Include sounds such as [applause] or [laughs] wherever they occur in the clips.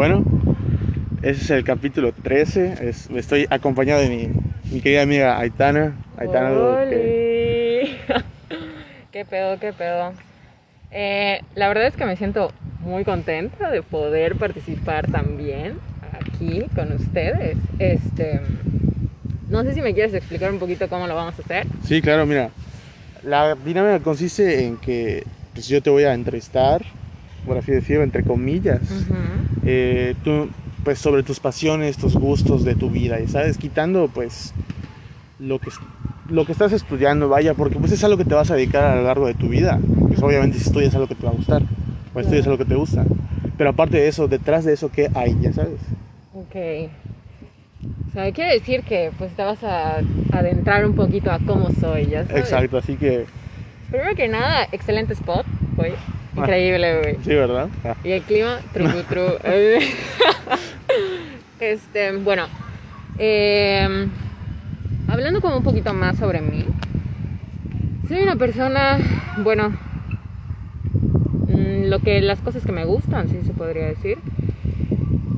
Bueno, ese es el capítulo 13. Es- estoy acompañado de mi, mi querida amiga Aitana. Aitana, [laughs] qué pedo, qué pedo. Eh, la verdad es que me siento muy contenta de poder participar también aquí con ustedes. Este, no sé si me quieres explicar un poquito cómo lo vamos a hacer. Sí, claro, mira. La dinámica consiste en que pues, yo te voy a entrevistar, por así decirlo, entre comillas. eh, tú, pues sobre tus pasiones, tus gustos de tu vida, y sabes, quitando pues lo que, lo que estás estudiando, vaya, porque pues es algo que te vas a dedicar a lo largo de tu vida. Pues obviamente si estudias algo que te va a gustar, o estudias algo que te gusta. Pero aparte de eso, detrás de eso, ¿qué hay? Ya sabes. Ok. O sea, quiere decir que pues te vas a adentrar un poquito a cómo soy, ya sabes. Exacto, así que, Primero que nada, excelente spot, güey. Increíble, güey. sí, ¿verdad? Y el clima, tru, tru, [laughs] este, bueno. eh, hablando como un poquito más sobre mí. Soy una persona, bueno, mm, lo que las cosas que me gustan, sí se podría decir.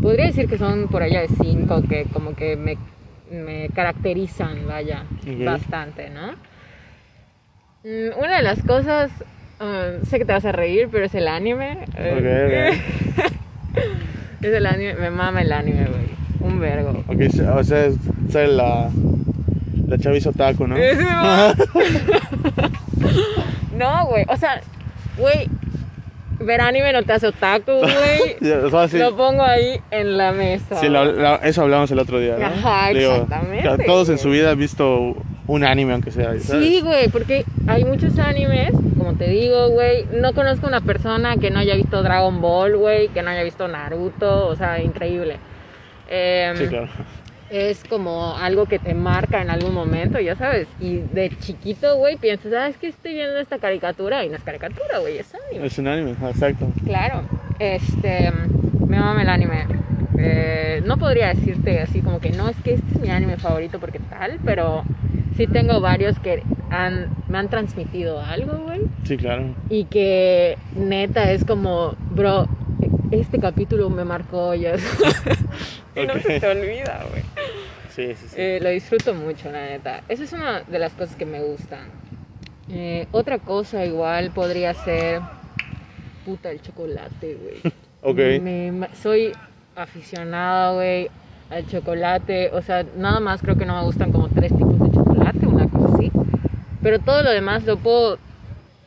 Podría decir que son por allá de cinco que como que me, me caracterizan, vaya, Ok. bastante, ¿no? Mm, Una de las cosas, um, sé que te vas a reír, pero es el anime. [laughs] Es el anime, me mama el anime, güey. Un vergo. Ok, o sea, es, es la, la chaviza otaku, ¿no? [laughs] [laughs] No, güey, o sea, güey, ver anime no te hace otaku, güey. Ya, o sea, sí. Lo pongo ahí en la mesa. Sí, la- la- eso hablamos el otro día, ¿no? Ajá, exactamente, todos en su vida han visto un anime, aunque sea, ¿sabes? Sí, güey, porque hay muchos animes, como te digo, güey. No conozco una persona que no haya visto Dragon Ball, güey, que no haya visto Naruto, o sea, increíble. Em, Sí, claro. Es como algo que te marca en algún momento, ya sabes. Y de chiquito, güey, piensas, ah, es que estoy viendo esta caricatura. Y no es caricatura, güey, es anime. Es un anime, exacto. Claro, este, me mama el anime. Eh, no podría decirte así como que no, es que este es mi anime favorito porque tal, pero sí tengo varios que han, me han transmitido algo, güey. Sí, claro. Y que neta es como, bro, este capítulo me marcó ya. [laughs] y no se te olvida, güey. Sí, sí, sí. Eh, lo disfruto mucho, la neta. Esa es una de las cosas que me gustan. Eh, otra cosa igual podría ser... Puta, el chocolate, güey. [laughs] ok. Me- soy aficionada, güey, al chocolate. O sea, nada más creo que no me gustan como tres tipos de chocolate. Pero todo lo demás lo puedo,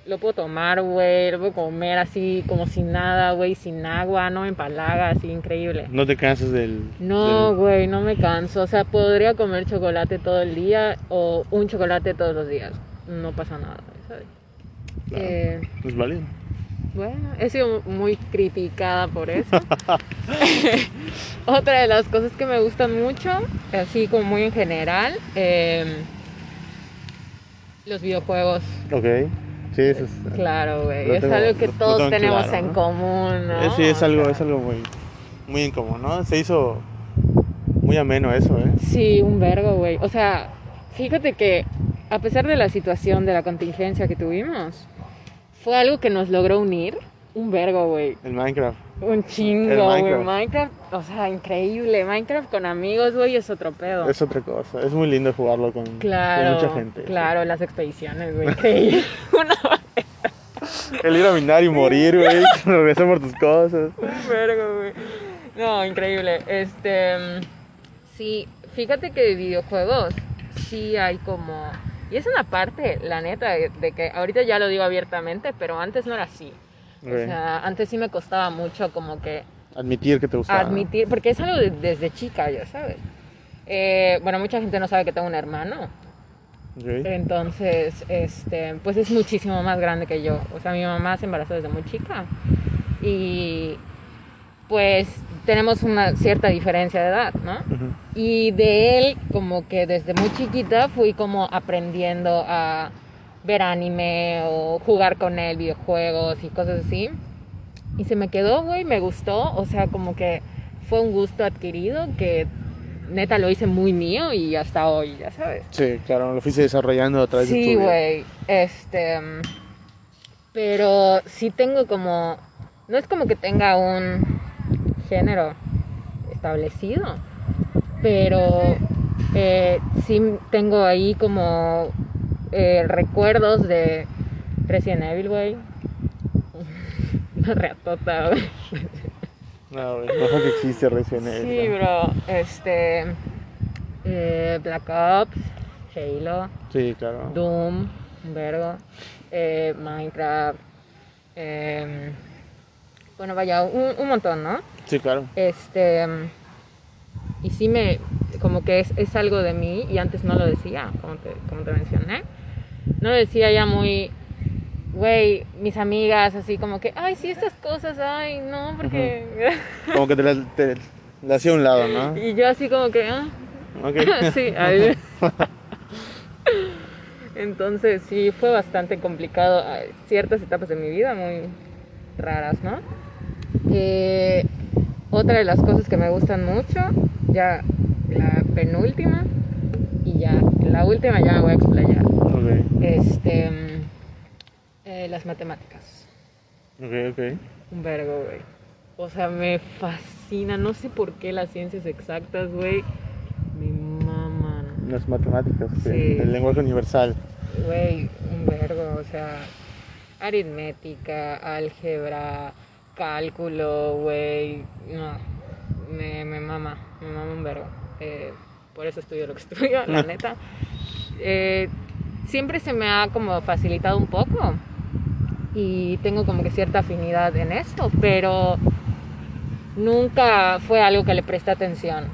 lo puedo tomar, güey. Lo puedo comer así, como sin nada, güey, sin agua. No me empalaga, así, increíble. No te cansas del... No, del- güey, no me canso. O sea, podría comer chocolate todo el día o un chocolate todos los días. No pasa nada, ¿sabes? Claro, Eh, Es válido. bueno, he sido muy criticada por eso. [laughs] [laughs] Otra de las cosas que me gustan mucho, así como muy en general, eh, los videojuegos. Ok. Sí, eso es... Claro, güey. Es tengo- algo que todos tengo tenemos claro, en ¿no? común, ¿no? Eh, sí, es O algo, sea, es algo muy, muy incómodo, ¿no? Se hizo muy ameno eso, ¿eh? Sí, un vergo, güey. O sea, fíjate que a pesar de la situación de la contingencia que tuvimos, fue algo que nos logró unir. Un vergo, güey. El Minecraft. Un chingo, güey. Minecraft. Minecraft. o sea, increíble. Minecraft con amigos, güey, es otro pedo. Es otra cosa. Es muy lindo jugarlo con, mucha gente. claro, las expediciones, güey. [laughs] Una- El ir a minar y morir, güey. [laughs] Regresar por tus cosas. Un vergo, güey. No, increíble. Este. mm, Sí, fíjate que de videojuegos sí hay como. Y es una parte, la neta, de, de que ahorita ya lo digo abiertamente, pero antes no era así. O sea, antes sí me costaba mucho como que Admitir que te gusta. admitir, porque es algo de- desde chica, ya sabes. Eh, bueno, mucha gente no sabe que tengo un hermano, entonces, este, pues es muchísimo más grande que yo. O sea, mi mamá se embarazó desde muy chica y pues tenemos una cierta diferencia de edad, ¿no? Y de él, como que desde muy chiquita fui como aprendiendo a ver anime o jugar con él videojuegos y cosas así. Y se me quedó, güey, me gustó. O sea, como que fue un gusto adquirido que neta lo hice muy mío y hasta hoy, ya sabes. Sí, claro, lo fuiste desarrollando a través de Sí, tu vida. güey. Este. Pero sí tengo como. No es como que tenga un género establecido. Pero eh, sí tengo ahí como eh, recuerdos de Resident Evil, güey. Una reatota, güey. No, güey, no que existe Resident Evil. Sí, bro. Este. eh, Black Ops, Halo, Sí, claro. Doom, vergo, eh, Minecraft. em, bueno, vaya, un, un montón, ¿no? Sí, claro. Este. Y sí me. Como que es, es algo de mí y antes no lo decía, como te, como te mencioné. No lo decía ya muy. Güey, mis amigas, así como que, ay, sí, estas cosas, ay, no, porque. Como que te la, te la hacía a un lado, ¿no? [laughs] y yo así como que, ah, Ok. [laughs] sí, ahí. [laughs] Entonces sí, fue bastante complicado. Hay Ciertas etapas de mi vida muy raras, ¿no? Eh, otra de las cosas que me gustan mucho, ya la penúltima y ya la última ya me voy a explayar. Ok, Este, eh, las matemáticas. ok, ok. Un vergo, güey. O sea, me fascina. No sé por qué las ciencias exactas, güey. Me maman. Las matemáticas. Sí. el lenguaje universal. Güey, un vergo, o sea, aritmética, álgebra, cálculo, güey, no, me, me mama, me mama un vergo. Eh, por eso estudio lo que [laughs] estudio, la [laughs] neta. Eh, siempre se me ha como facilitado un poco y tengo como que cierta afinidad en esto, pero nunca fue algo que le presté atención.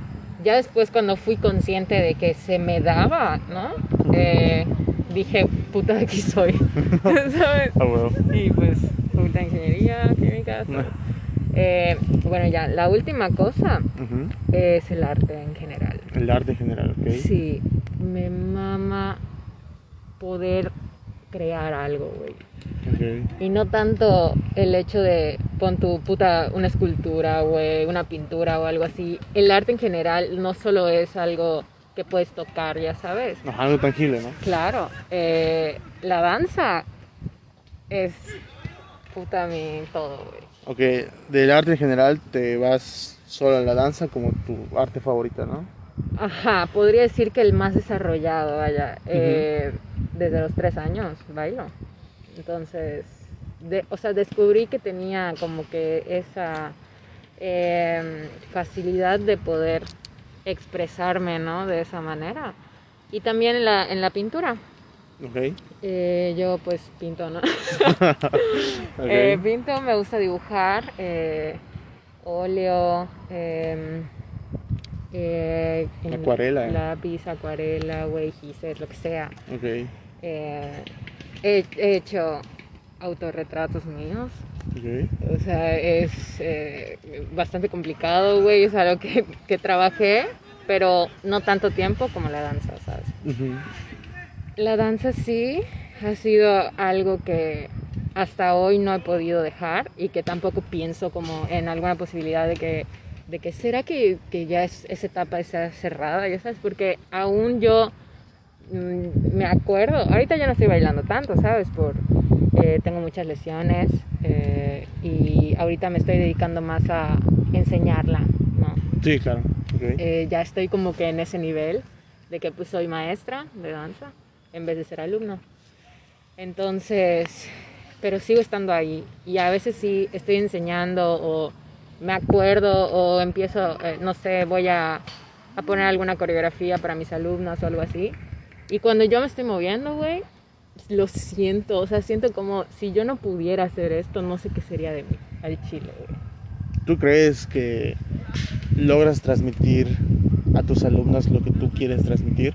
Ya después cuando fui consciente de que se me daba, ¿no? Eh, dije, puta de aquí soy. [laughs] Y pues, de ingeniería, química, todo. Eh, bueno, ya, la última cosa es el arte en general. El arte en general, ok. Sí, me mama poder crear algo, güey. Ok. Y no tanto el hecho de pon tu puta una escultura, güey, una pintura o algo así. El arte en general no solo es algo que puedes tocar, ya sabes. Ajá, algo tangible, ¿no? Claro, eh, la danza es puta mi todo, güey. Ok, del arte en general te vas solo a la danza como tu arte favorita, ¿no? Ajá, podría decir que el más desarrollado, vaya. Eh, desde los tres años bailo. Entonces, de- o sea, descubrí que tenía como que esa em, facilidad de poder expresarme, ¿no? De esa manera. Y también en la, en la pintura. Ok. Eh, yo pues pinto, ¿no? [laughs] [laughs] Eh, pinto, me gusta dibujar, eh, óleo, em, eh, Acuarela, lápiz, acuarela, güey, gises, lo que sea. ok. Eh, he, he hecho autorretratos míos, Ok. o sea, es eh, bastante complicado, güey, es algo que, que trabajé, pero no tanto tiempo como la danza, ¿sabes? Ujú. La danza sí ha sido algo que hasta hoy no he podido dejar y que tampoco pienso como en alguna posibilidad de que, de que será que, que ya es, esa etapa está cerrada, ya sabes, porque aún yo mm, me acuerdo, ahorita ya no estoy bailando tanto, ¿sabes? Por, eh, tengo muchas lesiones eh, y ahorita me estoy dedicando más a enseñarla, ¿no? Sí, claro. Eh, ya estoy como que en ese nivel de que pues soy maestra de danza en vez de ser alumno. Entonces, pero sigo estando ahí y a veces sí estoy enseñando o me acuerdo o empiezo, eh, no sé, voy a, a poner alguna coreografía para mis alumnos o algo así. Y cuando yo me estoy moviendo, güey, lo siento, o sea, siento como si yo no pudiera hacer esto, no sé qué sería de mí, al chile, güey. ¿Tú crees que logras transmitir a tus alumnos lo que tú quieres transmitir?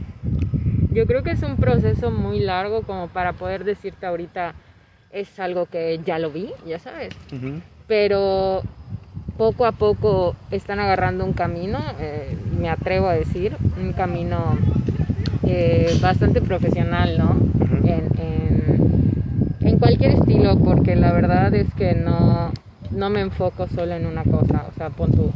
Yo creo que es un proceso muy largo como para poder decirte ahorita es algo que ya lo vi, ya sabes. Pero poco a poco están agarrando un camino, eh, me atrevo a decir, un camino eh, bastante profesional, ¿no? En, en- en cualquier estilo, porque la verdad es que no, no me enfoco solo en una cosa, o sea, pon tú.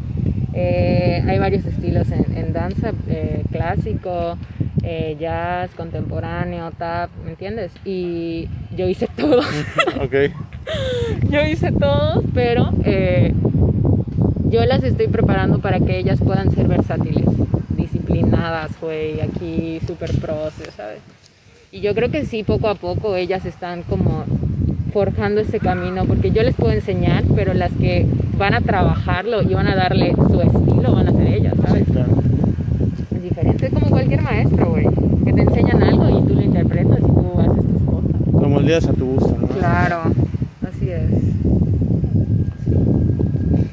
eh, hay varios estilos en, en danza, eh, clásico, eh, jazz, contemporáneo, tap, ¿me entiendes? Y yo hice todo. [laughs] ok. [laughs] yo hice todo, pero eh, yo las estoy preparando para que ellas puedan ser versátiles, disciplinadas, güey, aquí súper pros, ¿sabes? Y yo creo que sí, poco a poco ellas están como forjando ese camino, porque yo les puedo enseñar, pero las que van a trabajarlo y van a darle su estilo van a ser ellas, ¿sabes? Es diferente, es como cualquier maestro, güey, que te enseñan algo y tú lo interpretas y tú haces tus cosas. Lo moldeas a tu gusto, ¿no? Claro, así es.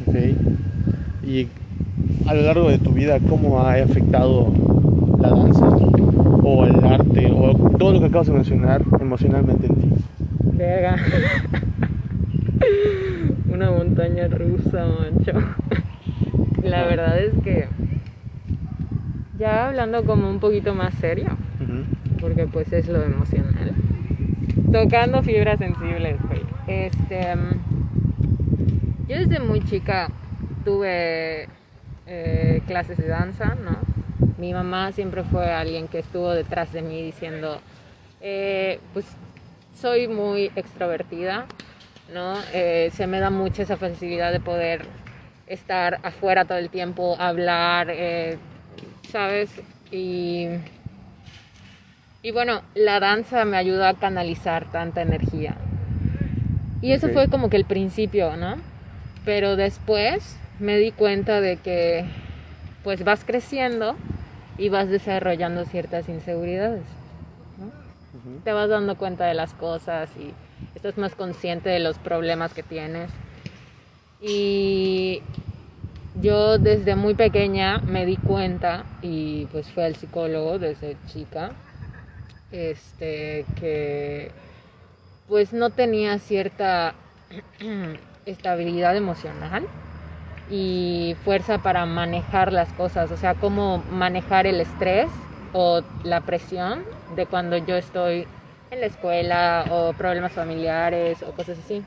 Ok. Y a lo largo de tu vida, ¿cómo ha afectado la danza o el arte o todo lo que acabas de mencionar emocionalmente en ti? Verga. [laughs] Una montaña rusa, mancho. La verdad es que ya hablando como un poquito más serio, porque pues es lo emocional. Tocando fibras sensibles, güey. Este, mm, yo desde muy chica tuve eh, clases de danza, ¿no? Mi mamá siempre fue alguien que estuvo detrás de mí diciendo, eh, pues soy muy extrovertida, ¿no? Eh, se me da mucho esa facilidad de poder estar afuera todo el tiempo, hablar, eh, ¿sabes? Y, y bueno, la danza me ayudó a canalizar tanta energía. Y eso fue como que el principio, ¿no? Pero después me di cuenta de que pues vas creciendo y vas desarrollando ciertas inseguridades, te vas dando cuenta de las cosas y estás más consciente de los problemas que tienes. Y yo desde muy pequeña me di cuenta y pues fui al psicólogo desde chica, este, que pues no tenía cierta [clears throat] estabilidad emocional y fuerza para manejar las cosas, o sea, cómo manejar el estrés o la presión de cuando yo estoy en la escuela o problemas familiares o cosas así.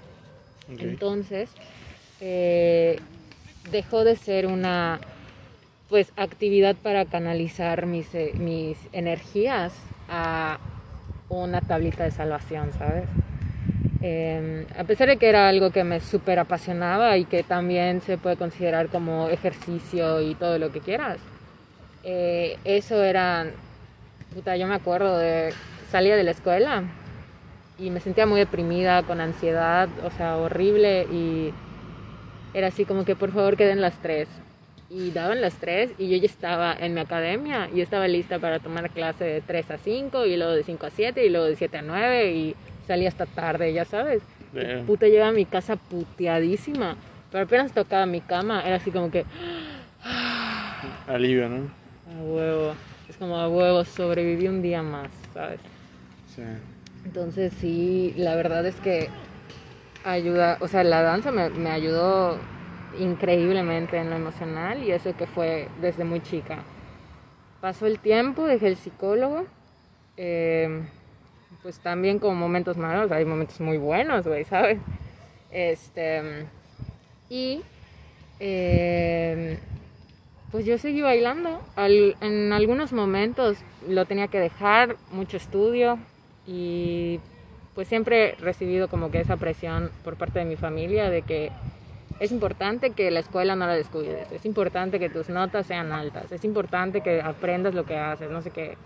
Entonces, eh, dejó de ser una pues actividad para canalizar mis, eh, mis energías a una tablita de salvación, ¿sabes? Eh, a pesar de que era algo que me súper apasionaba y que también se puede considerar como ejercicio y todo lo que quieras, eh, eso era, puta, yo me acuerdo de, salía de la escuela y me sentía muy deprimida, con ansiedad, o sea, horrible y era así como que por favor queden las tres. Y daban las tres y yo ya estaba en mi academia y estaba lista para tomar clase de 3 a 5 y luego de 5 a 7 y luego de 7 a 9 y salía hasta tarde, ya sabes. Puta, llegaba a mi casa puteadísima. Pero apenas tocaba mi cama, era así como que Alivio, ¿no? a huevo. Es como a huevo, sobreviví un día más, ¿sabes? Sí. Entonces sí, la verdad es que ayuda, o sea, la danza me, me ayudó increíblemente en lo emocional y eso que fue desde muy chica. Pasó el tiempo, dejé el psicólogo, eh, pues también con momentos malos, hay momentos muy buenos, güey, ¿sabes? Este, y eh, pues yo seguí bailando. Al- en algunos momentos lo tenía que dejar, mucho estudio y pues siempre he recibido como que esa presión por parte de mi familia de que es importante que la escuela no la descuides, es importante que tus notas sean altas, es importante que aprendas lo que haces, no sé qué.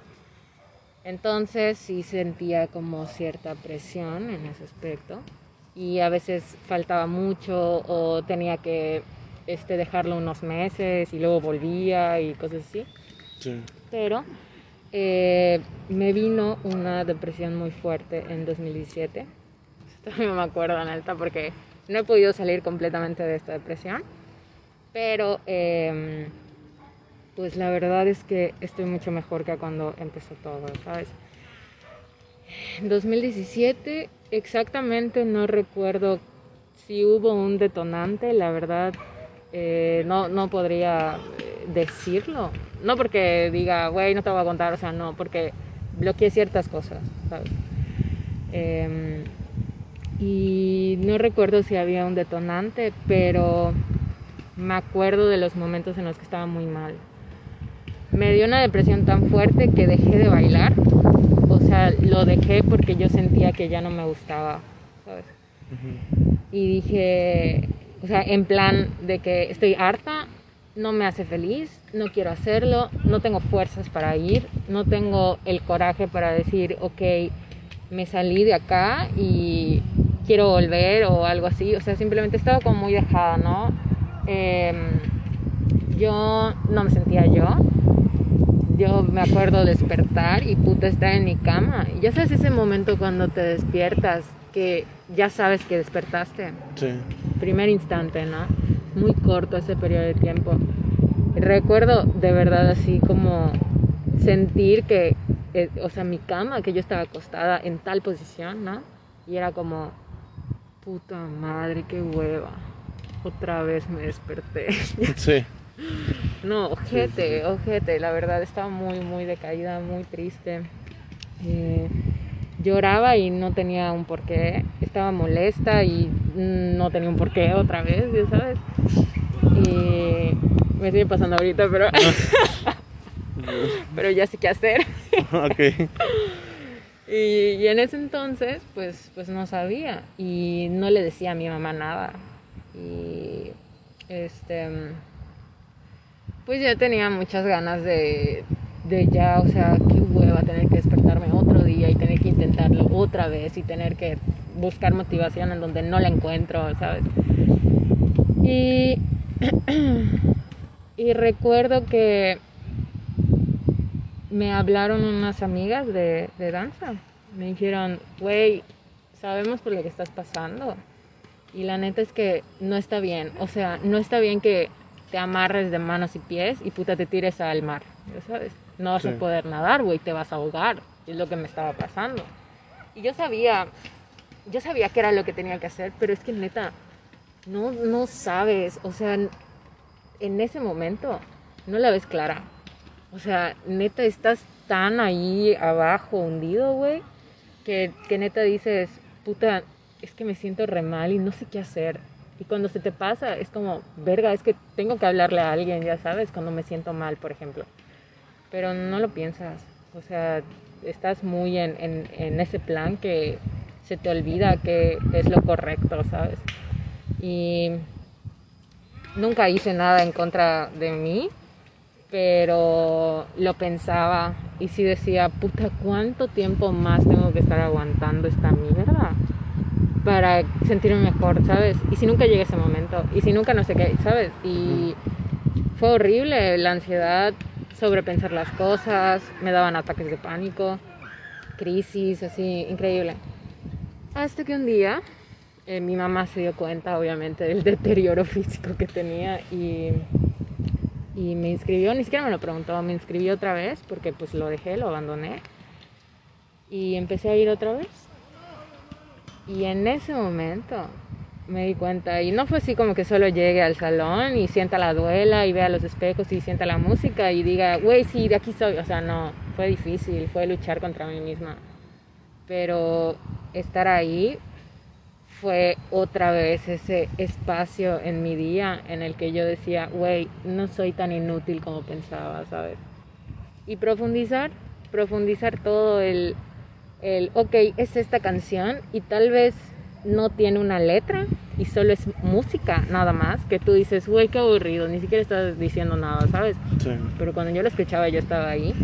Entonces sí sentía como cierta presión en ese aspecto y a veces faltaba mucho o tenía que este, dejarlo unos meses y luego volvía y cosas así. Sí. Pero eh, me vino una depresión muy fuerte en 2017. Todavía me acuerdo, neta, porque no he podido salir completamente de esta depresión. Pero, eh, pues la verdad es que estoy mucho mejor que cuando empezó todo, ¿sabes? En 2017, exactamente no recuerdo si hubo un detonante, la verdad, eh, no, no podría eh, decirlo. No porque diga, güey, no te voy a contar, o sea, no, porque bloqueé ciertas cosas, ¿sabes? Em, y no recuerdo si había un detonante, pero me acuerdo de los momentos en los que estaba muy mal. Me dio una depresión tan fuerte que dejé de bailar. O sea, lo dejé porque yo sentía que ya no me gustaba, ¿sabes? Y dije, O sea, en plan de que estoy harta, no me hace feliz, no quiero hacerlo, no tengo fuerzas para ir, no tengo el coraje para decir, ok, me salí de acá y quiero volver o algo así. O sea, simplemente estaba como muy dejada, ¿no? Em, yo no me sentía yo. Yo me acuerdo despertar y puta estar en mi cama. Y ya sabes ese momento cuando te despiertas que ya sabes que despertaste. Sí. Primer instante, ¿no? Muy corto ese periodo de tiempo. Recuerdo de verdad así como sentir que, eh, o sea, mi cama, que yo estaba acostada en tal posición, ¿no? Y era como, puta madre, qué hueva. Otra vez me desperté. [laughs] Sí. No, ojete, ojete, la verdad estaba muy, muy decaída, muy triste. Eh, lloraba y no tenía un porqué. Estaba molesta y no tenía un porqué otra vez, ya sabes. Y me sigue pasando ahorita, pero. [laughs] pero ya sé qué hacer. [laughs] ok. Y, en ese entonces, pues, pues no sabía. Y no le decía a mi mamá nada. Y este. Pues ya tenía muchas ganas de, de ya, o sea, qué hueva tener que despertarme otro día y tener que intentarlo otra vez y tener que buscar motivación en donde no la encuentro, ¿sabes? Y, [clears throat] y recuerdo que me hablaron unas amigas de, de danza. Me dijeron, güey, sabemos por lo que estás pasando. Y la neta es que no está bien. O sea, no está bien que te amarres de manos y pies y puta te tires al mar. ¿Ya sabes? No vas a poder nadar, güey, te vas a ahogar. Es lo que me estaba pasando. Y yo sabía, yo sabía que era lo que tenía que hacer, pero es que neta, no, no sabes. O sea, en ese momento no la ves clara. O sea, neta, estás tan ahí abajo, hundido, güey, que, que neta dices, puta, es que me siento re mal y no sé qué hacer. Y cuando se te pasa, es como, verga, es que tengo que hablarle a alguien, ya sabes, cuando me siento mal, por ejemplo. Pero no lo piensas. O sea, estás muy en, en, en ese plan que se te olvida que es lo correcto, ¿sabes? Y nunca hice nada en contra de mí, pero lo pensaba y sí decía, puta, ¿cuánto tiempo más tengo que estar aguantando esta mierda? Para sentirme mejor, ¿sabes? Y si nunca llega ese momento, y si nunca no sé qué, ¿sabes? Y fue horrible, la ansiedad, sobrepensar las cosas, me daban ataques de pánico, crisis, así, increíble. Hasta que un día eh, mi mamá se dio cuenta, obviamente, del [laughs] deterioro físico que tenía y y me inscribió, ni siquiera me lo preguntó, me inscribió otra vez porque pues lo dejé, lo abandoné y empecé a ir otra vez. Y en ese momento me di cuenta, y no fue así como que solo llegue al salón y sienta la duela y vea los espejos y sienta la música y diga, güey, sí, de aquí soy. O sea, no, fue difícil, fue luchar contra mí misma. Pero estar ahí fue otra vez ese espacio en mi día en el que yo decía, güey, no soy tan inútil como pensaba, ¿sabes? Y profundizar, profundizar todo el, el, ok, es esta canción y tal vez no tiene una letra y solo es música nada más, que tú dices, güey, qué aburrido, ni siquiera estás diciendo nada, ¿sabes? Sí. Pero cuando yo lo escuchaba, yo estaba ahí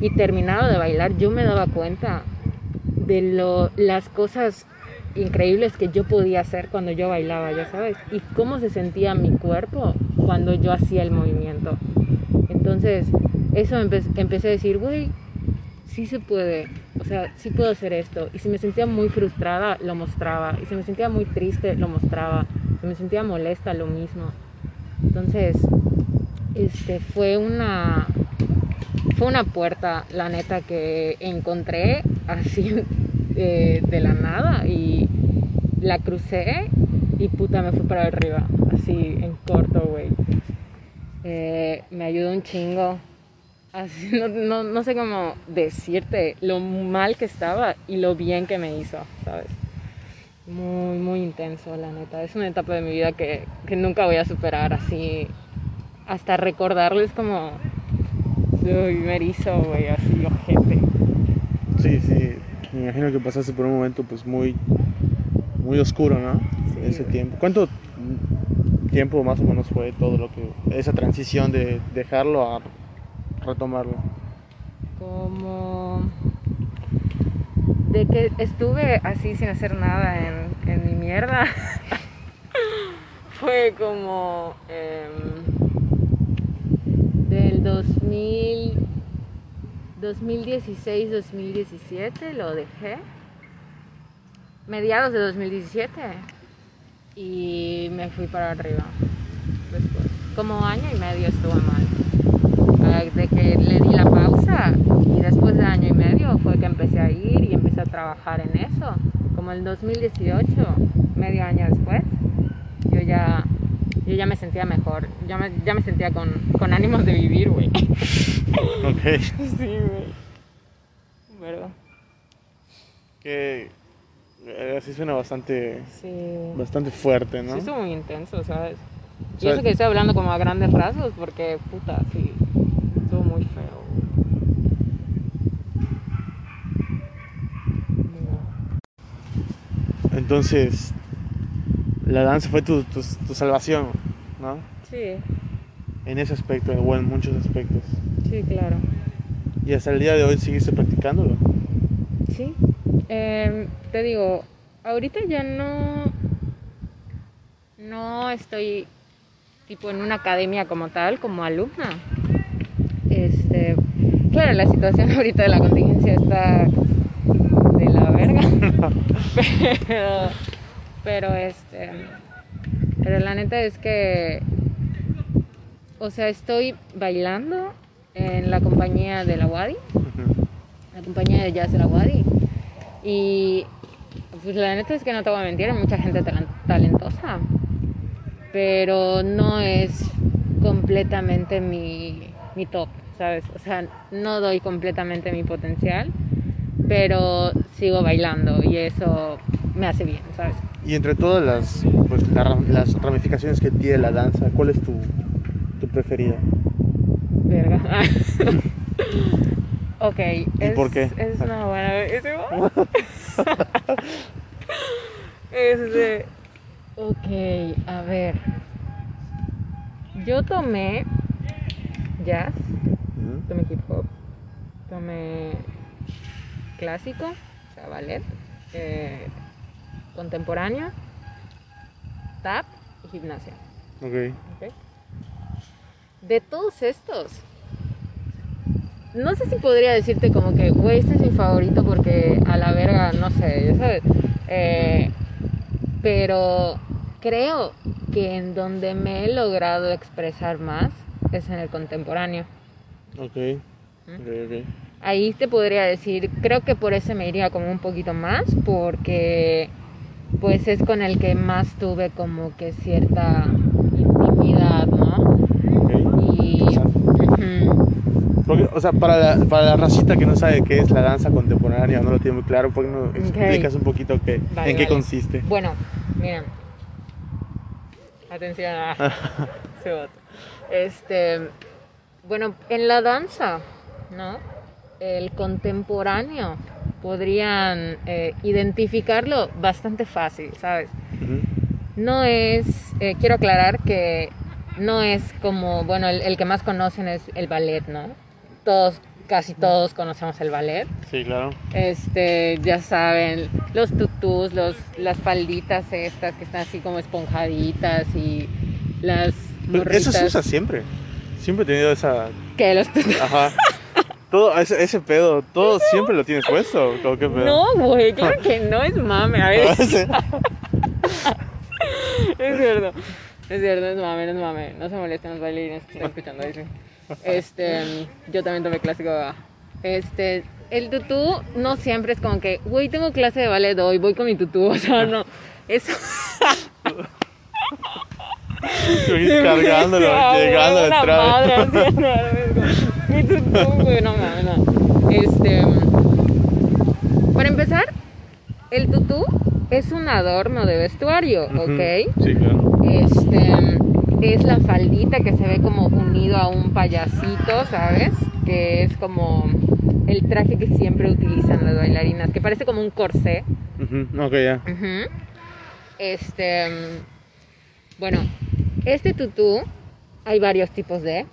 y terminaba de bailar, yo me daba cuenta de lo, las cosas increíbles que yo podía hacer cuando yo bailaba, ya sabes, y cómo se sentía mi cuerpo cuando yo hacía el movimiento. Entonces, eso empecé a decir, güey, sí se puede, o sea, sí puedo hacer esto. Y si me sentía muy frustrada, lo mostraba. Y si me sentía muy triste, lo mostraba. Si me sentía molesta, lo mismo. Entonces, este, fue una, fue una puerta, la neta, que encontré así [laughs] eh, de la nada y la crucé y puta me fui para arriba, así en corto, güey. Eh, me ayudó un chingo. Así, no, no, sé cómo decirte lo mal que estaba y lo bien que me hizo, ¿sabes? Muy, muy intenso, la neta. Es una etapa de mi vida que, que nunca voy a superar, así. Hasta recordarles como. Uy, me erizo, güey, así, ojete. Sí, sí. Me imagino que pasaste por un momento pues muy muy oscuro, ¿no? Ese tiempo. ¿Cuánto tiempo más o menos fue todo lo que, esa transición de dejarlo a retomarlo? Como de que estuve así sin hacer nada en, mi mierda. [laughs] fue como em, del 2000, 2016-2017 lo dejé. Mediados de 2017. Y me fui para arriba. Después. Como año y medio estuve mal. De que le di la pausa y después de año y medio fue que empecé a ir y empecé a trabajar en eso. Como el 2018, medio año después, yo ya, yo ya me sentía mejor. Ya me, ya me sentía con, con ánimos de vivir, güey. [laughs] Ok. Sí, güey. ¿Verdad? Que eh, así suena bastante, Sí. bastante fuerte, ¿no? Sí, estuvo muy intenso, ¿sabes? Y sea- eso que estoy hablando como a grandes rasgos, porque puta, sí, estuvo muy feo. Entonces, la danza fue tu, tu, tu salvación, ¿no? Sí, En ese aspecto, o en muchos aspectos. sí, claro. Y hasta el día de hoy seguiste practicándolo. Sí. Em, te digo, ahorita ya no. No estoy tipo en una academia como tal, como alumna. Este. Claro, la situación [laughs] ahorita de la contingencia está. Pero. Pero este. Pero la neta es que. O sea, estoy bailando en la compañía de la Wadi la compañía de jazz de la Wadi. Y pues la neta es que no te voy a mentir, hay mucha gente talentosa, pero no es completamente mi, mi top, ¿sabes? O sea, no doy completamente mi potencial, pero sigo bailando y eso me hace bien, ¿sabes? Y entre todas las, pues, la las ramificaciones que tiene la danza, ¿cuál es tu, tu preferida? Verga. [laughs] ok. es, por qué? Es una buena. [laughs] es- Este. Ok, a ver. Yo tomé jazz, tomé hip hop, tomé clásico, o sea, ballet, eh, contemporáneo, tap y gimnasia. Ok. Ok. De todos estos, no sé si podría decirte como que, güey, este es mi favorito porque a la verga, no sé, ya sabes. Eh, pero creo que en donde me he logrado expresar más es en el contemporáneo. Ok. Ok, ok. Ahí te podría decir, creo que por eso me iría como un poquito más, porque pues es con el que más tuve como que cierta intimidad, ¿no? Ok. Y... Porque, o sea, para la, para la racita que no sabe qué es la danza contemporánea no lo tiene muy claro, ¿por qué no explicas un poquito qué, Vale, en qué vale. consiste? Bueno, miren. Atención [laughs] a ese vato. Este, bueno, en la danza, ¿no? El contemporáneo podrían eh, identificarlo bastante fácil, ¿sabes? No es, eh, quiero aclarar que no es como, bueno, el, el que más conocen es el ballet, ¿no? Todos, casi todos conocemos el ballet. Sí, claro. Este, ya saben, los tutús, los, las falditas estas que están así como esponjaditas y las Pero eso se usa siempre. Siempre he tenido esa... que los tutús. Ajá. Todo ese, ese pedo, todo siempre lo tienes puesto. ¿o qué pedo? No, güey, claro que no es mame, a ver, [laughs] es cierto. Es cierto, es mame, no es mame. No se molesten los bailarines que están escuchando eso. Este, yo también tomé clásico. Este, el tutú no siempre es como que, güey, tengo clase de ballet hoy, voy con mi tutú. [laughs] O sea, no. Eso. [laughs] Cargándolo, Ah, güey, llegando detrás. madre Mi tutú, güey, no mames, no. Este. Para empezar, el tutú es un adorno de vestuario. ¿ok? Sí, claro. Este es la faldita que se ve como unido a un payasito, ¿sabes? Que es como el traje que siempre utilizan las bailarinas, que parece como un corsé. Ujú, Ok, ya. Ujú. Este Bueno, este tutú hay varios tipos de.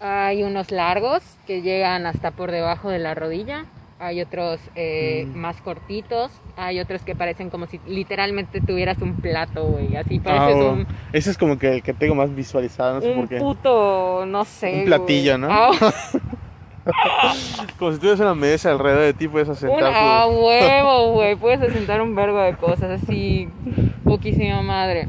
Hay unos largos que llegan hasta por debajo de la rodilla. Hay otros eh, Mm. más cortitos. Hay otros que parecen como si literalmente tuvieras un plato, güey. Así Ah, pareces bueno. un, Ese es como que el que tengo más visualizado, no sé un por qué. puto, no sé. Un platillo, güey. ¿no? Ah, [laughs] Como si tuvieras una mesa alrededor de ti, puedes un asentar a tu... [laughs] huevo, güey. Puedes asentar un vergo de cosas así, poquísima madre.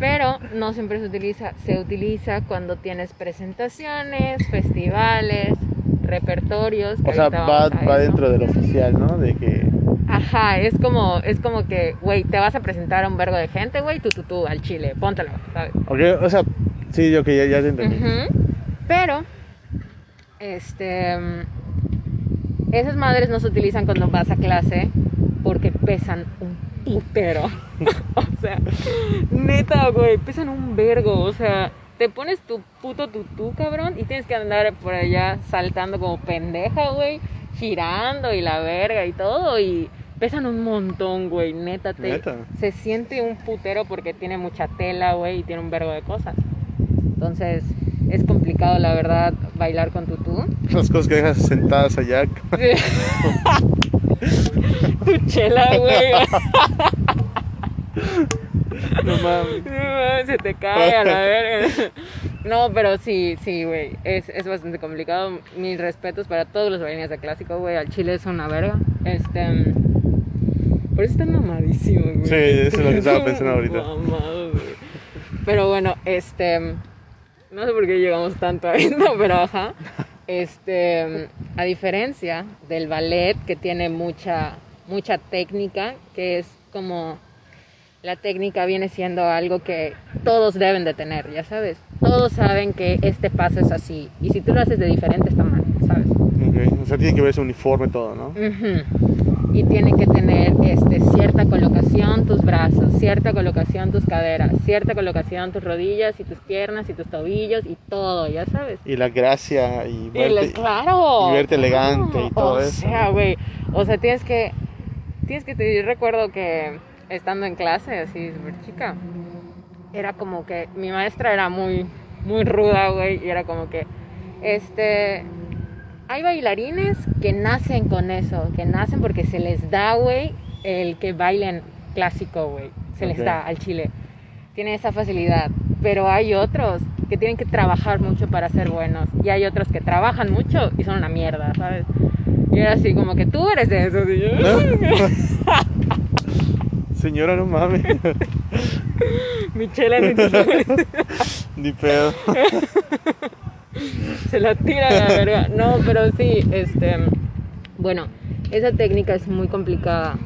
Pero no siempre se utiliza. Se utiliza cuando tienes presentaciones, festivales, repertorios. que O sea, va, va dentro del oficial, ¿no? De que... Ajá, es como, es como que, güey, te vas a presentar a un vergo de gente, güey, tú, tú, tú, al chile, póntelo, ¿sabes? Ok, o sea, sí, yo que ya, ya te entendí. Pero, este, esas madres no se utilizan cuando vas a clase porque pesan un putero. [laughs] o sea, neta, güey, pesan un vergo. O sea, te pones tu puto tutú, cabrón, y tienes que andar por allá saltando como pendeja, güey, girando y la verga y todo, y pesan un montón, güey, neta, te, Neta. se siente un putero porque tiene mucha tela, güey, y tiene un vergo de cosas. Entonces, es complicado, la verdad, bailar con tutú. Las cosas que dejas sentadas allá. [laughs] tu chela, güey. [laughs] No mames. Se te cae a la verga. No, pero sí, sí, güey. Es, es bastante complicado. Mis respetos para todos los bailarines de clásico, güey. Al chile es una verga. Este. Por eso están mamadísimos, güey. Sí, eso es lo que estaba [laughs] pensando ahorita. mamados, güey. Pero bueno, este. No sé por qué llegamos tanto a esto, pero ajá. Este. A diferencia del ballet, que tiene mucha, mucha técnica, que es como la técnica viene siendo algo que todos deben de tener, ya sabes. Todos saben que este paso es así. Y si tú lo haces de diferente, está mal, ¿sabes? Ok, O sea, tiene que verse uniforme todo, ¿no? Ujú. Y tiene que tener este, cierta colocación tus brazos, cierta colocación tus caderas, cierta colocación tus rodillas y tus piernas y tus tobillos y todo, ya sabes. Y la gracia y verte... claro. y verte elegante y todo o eso. sea, güey. O sea, tienes que. Tienes que. Te, yo recuerdo que estando en clase, así, súper chica, era como que. Mi maestra era muy. Muy ruda, güey. Y era como que. Este. Hay bailarines que nacen con eso. Que nacen porque se les da, güey, el que bailen clásico, güey. Se les da al chile. Tienen esa facilidad. Pero hay otros que tienen que trabajar mucho para ser buenos. Y hay otros que trabajan mucho y son una mierda, ¿sabes? Y era así como que tú eres de esos. Y yo, [laughs] Señora, no mames. [laughs] Ni tú- [laughs] Ni pedo. Se la tira a la verga. No, pero sí, este. Bueno, esa técnica es muy complicada.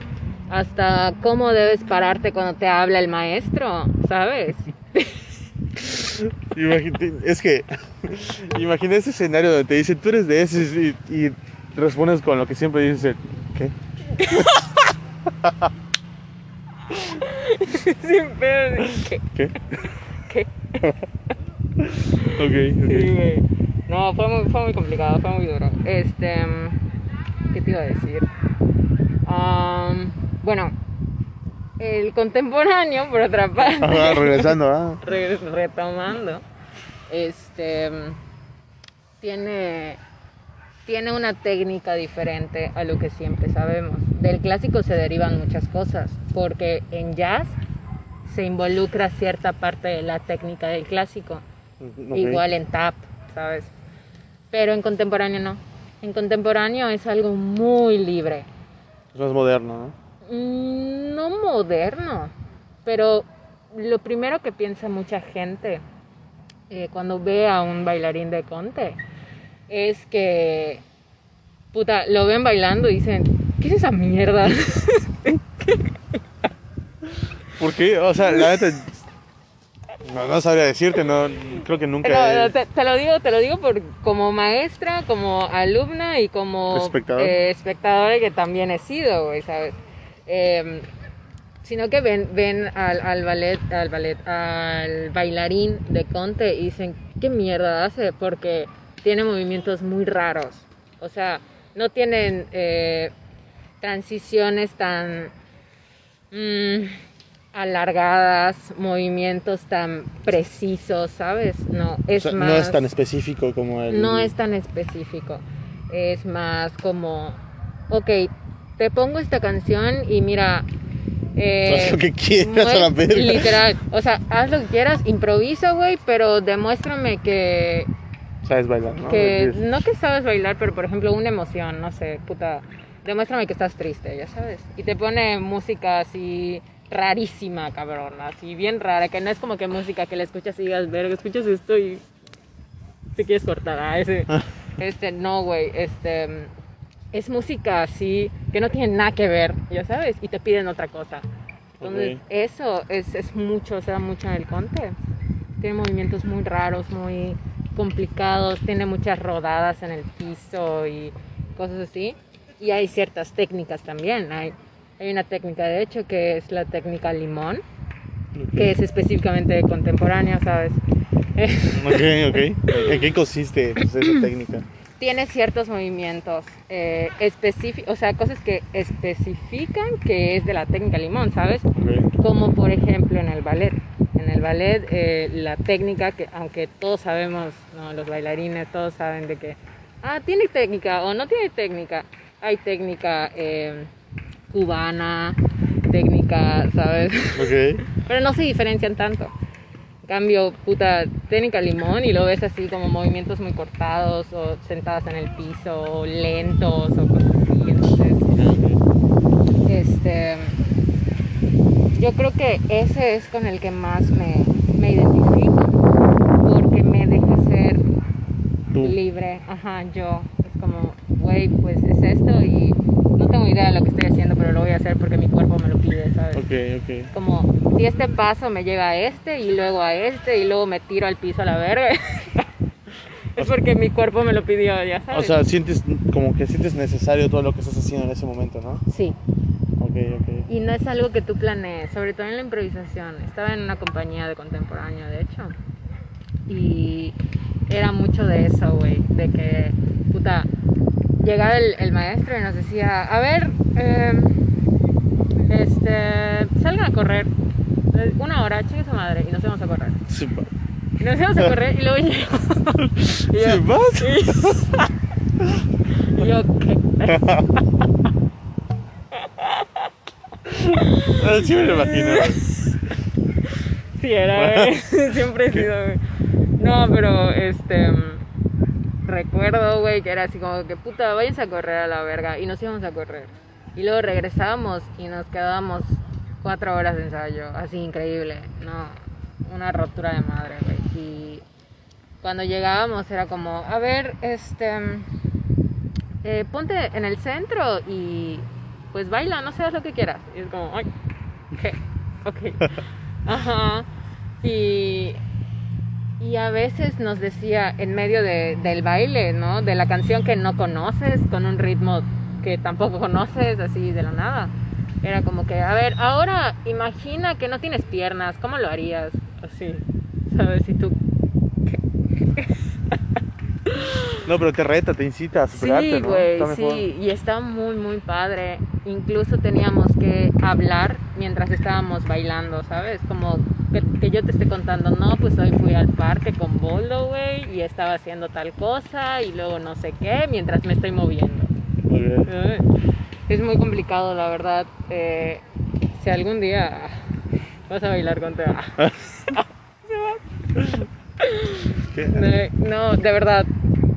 Hasta cómo debes pararte cuando te habla el maestro, ¿sabes? Imagínate, es que imagina ese escenario donde te dicen tú eres de ese y, y respondes con lo que siempre dices, ¿qué? [laughs] Sin pedo. ¿Qué? ¿Qué? ¿Qué? [laughs] Ok, Sí, ok. güey. No, fue muy, fue muy complicado, fue muy duro. Este. ¿Qué te iba a decir? Am, bueno, el contemporáneo, por otra parte. Ajá, regresando, ah. [laughs] Retomando, este tiene, tiene una técnica diferente a lo que siempre sabemos. Del clásico se derivan muchas cosas, porque en jazz se involucra cierta parte de la técnica del clásico, Igual en tap, ¿sabes? Pero en contemporáneo no. En contemporáneo es algo muy libre. Es más moderno, ¿no? Mm, No moderno, pero lo primero que piensa mucha gente eh, cuando ve a un bailarín de conte es que, puta, lo ven bailando y dicen, ¿qué es esa mierda? [laughs] ¿Por qué? O sea, la neta. No, no sabría decirte, no. Creo que nunca. He- te, te lo digo, te lo digo por, como maestra, como alumna y como Espectador. eh, espectadora que también he sido, güey, ¿sabes? Em, sino que ven, ven al, al ballet, al ballet, al bailarín de Conte y dicen, ¿qué mierda hace? Porque tiene movimientos muy raros. O sea, no tienen eh, transiciones tan... mm, alargadas, movimientos tan precisos, ¿sabes? No, es O sea, más... no es tan específico como el... No es tan específico. Es más como, ok, te pongo esta canción y mira... eh, Haz lo que quieras a la verga. Literal. O sea, haz lo que quieras, improvisa, güey, pero demuéstrame que, Sabes bailar, ¿no? que no que sabes bailar, pero por ejemplo una emoción, no sé, puta, demuéstrame que estás triste, ya sabes. Y te pone música así rarísima, cabrón, así bien rara, que no es como que música que le escuchas y digas, verga, escuchas esto y te quieres cortar a ese. Este, no, güey, este es música así que no tiene nada que ver, ya sabes, y te piden otra cosa. Entonces, eso es, es mucho, se da mucho en el conte. Tiene movimientos muy raros, muy complicados, tiene muchas rodadas en el piso y cosas así. Y hay ciertas técnicas también. Hay, hay una técnica, de hecho, que es la técnica limón, Ok. que es específicamente contemporánea, ¿sabes? Ok, ok. ¿En qué consiste pues, esa técnica? tiene ciertos movimientos eh, o sea, cosas que especifican que es de la técnica limón, ¿sabes? Como por ejemplo en el ballet. En el ballet, eh, la técnica que, aunque todos sabemos, ¿no? los bailarines, todos saben de que, ah, tiene técnica o no tiene técnica. Hay técnica eh, cubana, técnica, ¿sabes? Ok. [laughs] Pero no se diferencian tanto. En cambio, puta, técnica limón y lo ves así como movimientos muy cortados o sentadas en el piso o lentos o cosas así. Entonces, este, yo creo que ese es con el que más me, me identifico porque me deja ser Tú. libre. Ajá, yo. Es como, güey, pues es esto y no tengo idea de lo que estoy haciendo, pero lo voy a hacer porque mi cuerpo me lo pide, ¿sabes? Ok, ok. como si este paso me lleva a este y luego a este y luego me tiro al piso a la verga. [laughs] es porque mi cuerpo me lo pidió, ya O sabes. sea, sientes como que sientes necesario todo lo que estás haciendo en ese momento, ¿no? sí. Ok, ok. Y no es algo que tú planees, sobre todo en la improvisación. Estaba en una compañía de contemporáneo, de hecho. Y era mucho de eso, güey. De que, puta, llegaba el, el maestro y nos decía, a ver, eh, este, salgan a correr. Eh, Una hora, chingue su madre, y nos íbamos a correr. Sí. Y nos íbamos a correr y luego llegamos. [laughs] Y yo, ¿Sí vas? y yo, ¿qué? [laughs] Ah, Sí me lo imagino. Sí, era, güey. [laughs] Siempre he sido. No, pero este. Recuerdo, güey, que era así como que puta, váyanse a correr a la verga. Y nos íbamos a correr. Y luego regresábamos y nos quedábamos cuatro horas de ensayo. Así increíble. No, una rotura de madre, güey. Y cuando llegábamos era como, a ver, este. eh, ponte en el centro y pues baila, no seas lo que quieras. Y es como, ay, ok, ok. [laughs] Ajá. Y, y a veces nos decía en medio de- del baile, ¿no? De la canción que no conoces, con un ritmo que tampoco conoces, así de la nada. Era como que, a ver, ahora imagina que no tienes piernas, ¿cómo lo harías? Así, ¿sabes? Y tú, [laughs] No, pero te reta, te incita a superarte, Sí, ¿no? güey, Está mejor. sí, y está muy, muy padre. Incluso teníamos que hablar mientras estábamos bailando, ¿sabes? Como que, que yo te esté contando, no, pues hoy fui al parque con Boldo, güey, y estaba haciendo tal cosa, y luego no sé qué, mientras me estoy moviendo. Ok. Eh, Es muy complicado, la verdad. Eh, si algún día vas a bailar con Teba. [laughs] [laughs] No, de verdad.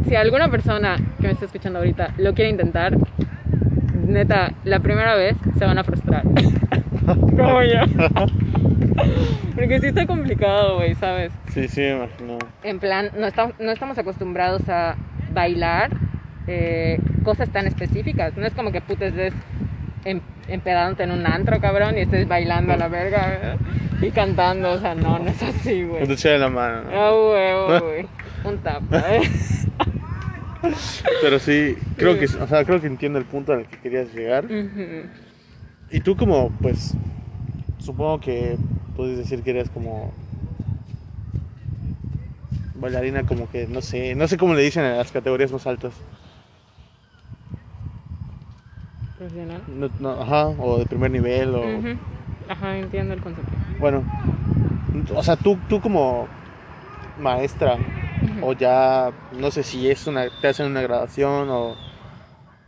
Si alguna persona que me está escuchando ahorita lo quiere intentar, neta, la primera vez se van a frustrar. [laughs] Como yo. [laughs] Porque sí está complicado, güey, ¿sabes? Sí, sí, me imagino. En plan, no, está- no estamos acostumbrados a bailar eh, cosas tan específicas. No es como que puta estés em- empedándote en un antro, cabrón, y estés bailando a la verga ¿eh? y cantando. O sea, no, no es así, güey. Con tu en la mano. ¿no? Ah, huevo, [laughs] güey. Un ¿eh? Pero sí, creo que, o sea, creo que entiendo el punto al que querías llegar. Y tú como, pues, supongo que puedes decir que eres como bailarina como que, no sé, no sé cómo le dicen en las categorías más altas. Profesional. No, no, ajá, o de primer nivel, o... Ajá, entiendo el concepto. Bueno, o sea, tú, tú como maestra, o ya, no sé si es una, te hacen una graduación o